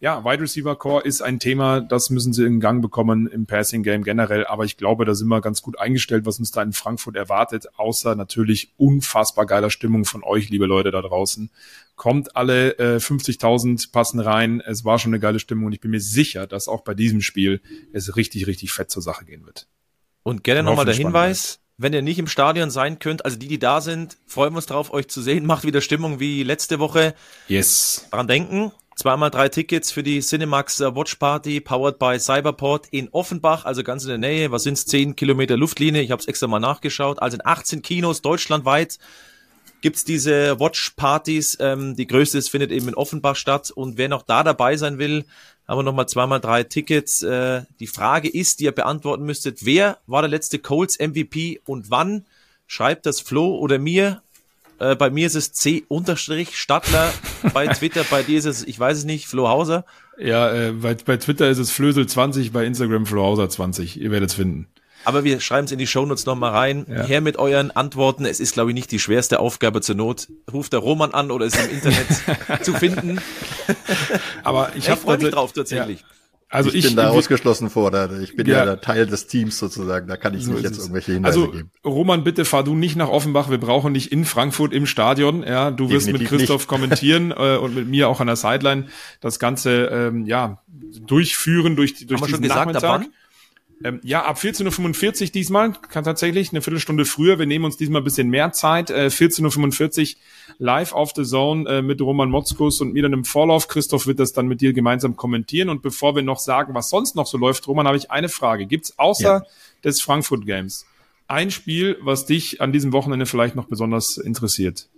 Speaker 2: ja, Wide Receiver Core ist ein Thema, das müssen sie in Gang bekommen im Passing Game generell, aber ich glaube, da sind wir ganz gut eingestellt, was uns da in Frankfurt erwartet, außer natürlich unfassbar geiler Stimmung von euch, liebe Leute da draußen. Kommt alle äh, 50.000 passen rein, es war schon eine geile Stimmung und ich bin mir sicher, dass auch bei diesem Spiel es richtig, richtig fett zur Sache gehen wird.
Speaker 3: Und gerne nochmal der Hinweis, wenn ihr nicht im Stadion sein könnt, also die, die da sind, freuen wir uns drauf, euch zu sehen. Macht wieder Stimmung wie letzte Woche.
Speaker 2: Yes.
Speaker 3: Daran denken, Zweimal drei Tickets für die Cinemax äh, Watch Party, powered by Cyberport in Offenbach, also ganz in der Nähe. Was sind's? Zehn Kilometer Luftlinie. Ich habe es extra mal nachgeschaut. Also in 18 Kinos deutschlandweit gibt's diese Watch Partys. Ähm, die größte ist, findet eben in Offenbach statt. Und wer noch da dabei sein will, haben wir nochmal zweimal drei Tickets. Äh, die Frage ist, die ihr beantworten müsstet, wer war der letzte Colts MVP und wann? Schreibt das Flo oder mir äh, bei mir ist es C-Stadtler bei Twitter, bei dir ist es, ich weiß es nicht, Flo Hauser.
Speaker 2: Ja, äh, bei, bei Twitter ist es Flösel20, bei Instagram Flo Hauser 20. Ihr werdet es finden.
Speaker 3: Aber wir schreiben es in die Shownotes nochmal rein. Ja. Her mit euren Antworten. Es ist, glaube ich, nicht die schwerste Aufgabe zur Not. Ruft der Roman an oder ist im Internet zu finden.
Speaker 2: Aber ich, ich freue
Speaker 4: mich drauf tatsächlich. Ja. Also ich, ich bin da ausgeschlossen vor, da, ich bin ja, ja Teil des Teams sozusagen, da kann ich so nicht jetzt irgendwelche Hinweise
Speaker 2: also,
Speaker 4: geben.
Speaker 2: Roman, bitte fahr du nicht nach Offenbach, wir brauchen dich in Frankfurt im Stadion, ja, du wirst Definitiv mit Christoph nicht. kommentieren äh, und mit mir auch an der Sideline das Ganze ähm, ja durchführen durch, durch
Speaker 3: Haben diesen wir schon gesagt, Nachmittag.
Speaker 2: Ähm, ja, ab 14.45 Uhr diesmal, kann tatsächlich eine Viertelstunde früher. Wir nehmen uns diesmal ein bisschen mehr Zeit. Äh, 14.45 Uhr live auf The Zone äh, mit Roman Motzkus und mir dann im Vorlauf. Christoph wird das dann mit dir gemeinsam kommentieren. Und bevor wir noch sagen, was sonst noch so läuft, Roman, habe ich eine Frage. Gibt's außer ja. des Frankfurt Games ein Spiel, was dich an diesem Wochenende vielleicht noch besonders interessiert?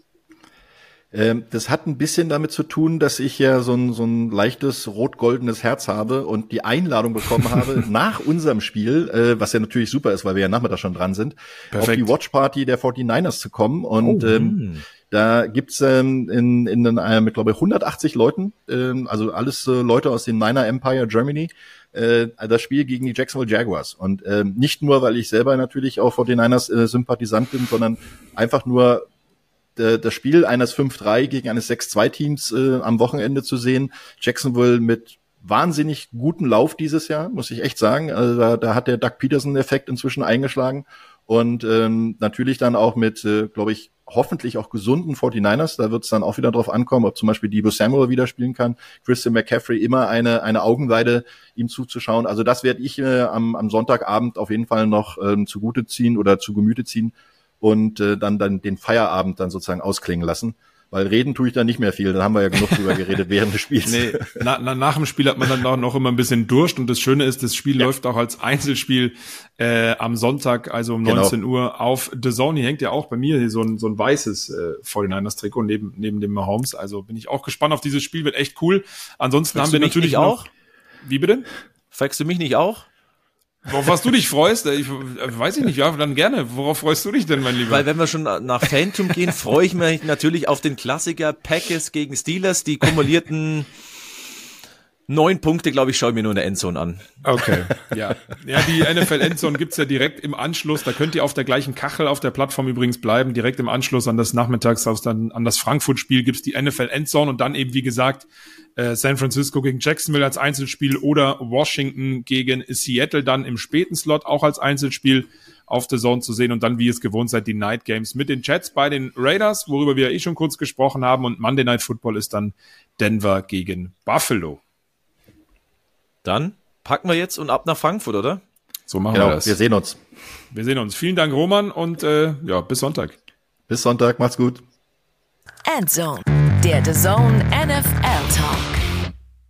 Speaker 4: Ähm, das hat ein bisschen damit zu tun, dass ich ja so ein, so ein leichtes rot-goldenes Herz habe und die Einladung bekommen habe, nach unserem Spiel, äh, was ja natürlich super ist, weil wir ja nachmittag schon dran sind, Perfekt. auf die Watch-Party der 49ers zu kommen. Und oh, ähm, hm. da gibt's ähm, in, in einem, ich glaube, 180 Leuten, ähm, also alles äh, Leute aus dem Niner Empire Germany, äh, das Spiel gegen die Jacksonville Jaguars. Und ähm, nicht nur, weil ich selber natürlich auch 49ers äh, Sympathisant bin, sondern einfach nur äh, das Spiel eines 5-3 gegen eines 6-2 Teams äh, am Wochenende zu sehen. Jacksonville mit wahnsinnig guten Lauf dieses Jahr, muss ich echt sagen. Also da, da hat der Doug Peterson-Effekt inzwischen eingeschlagen. Und ähm, natürlich dann auch mit, äh, glaube ich, hoffentlich auch gesunden 49ers. Da wird es dann auch wieder drauf ankommen, ob zum Beispiel Debo Samuel wieder spielen kann. Christian McCaffrey immer eine, eine Augenweide, ihm zuzuschauen. Also das werde ich äh, am, am Sonntagabend auf jeden Fall noch ähm, zugute ziehen oder zu Gemüte ziehen und äh, dann, dann den Feierabend dann sozusagen ausklingen lassen. Weil reden tue ich da nicht mehr viel, dann haben wir ja genug drüber geredet während des Spiels.
Speaker 2: Nee, na, na, nach dem Spiel hat man dann auch noch immer ein bisschen Durst und das Schöne ist, das Spiel ja. läuft auch als Einzelspiel äh, am Sonntag, also um genau. 19 Uhr auf The Zone. Hier hängt ja auch bei mir hier so ein, so ein weißes äh, 49ers Trikot neben, neben dem Mahomes. Also bin ich auch gespannt auf dieses Spiel, wird echt cool. Ansonsten Fragst haben wir natürlich auch. Noch, wie bitte?
Speaker 3: Fragst du mich nicht auch?
Speaker 2: Worauf was du dich freust? Ich, weiß ich nicht, ja, dann gerne. Worauf freust du dich denn, mein Lieber?
Speaker 3: Weil wenn wir schon nach Phantom gehen, freue ich mich natürlich auf den Klassiker Packers gegen Steelers, die kumulierten neun Punkte, glaube ich, schaue ich mir nur in der Endzone an.
Speaker 2: Okay, ja. Ja, die NFL Endzone gibt's ja direkt im Anschluss. Da könnt ihr auf der gleichen Kachel auf der Plattform übrigens bleiben. Direkt im Anschluss an das Nachmittags, dann an das Frankfurt-Spiel gibt's die NFL Endzone und dann eben, wie gesagt, äh, San Francisco gegen Jacksonville als Einzelspiel oder Washington gegen Seattle dann im späten Slot auch als Einzelspiel auf der Zone zu sehen und dann, wie es gewohnt seid, die Night Games mit den Jets bei den Raiders, worüber wir eh schon kurz gesprochen haben und Monday Night Football ist dann Denver gegen Buffalo.
Speaker 3: Dann packen wir jetzt und ab nach Frankfurt, oder?
Speaker 2: So machen genau, wir das.
Speaker 4: Wir sehen uns.
Speaker 2: Wir sehen uns. Vielen Dank, Roman, und äh, ja, bis Sonntag.
Speaker 4: Bis Sonntag, macht's gut.
Speaker 1: Endzone, der The Zone NFL Talk.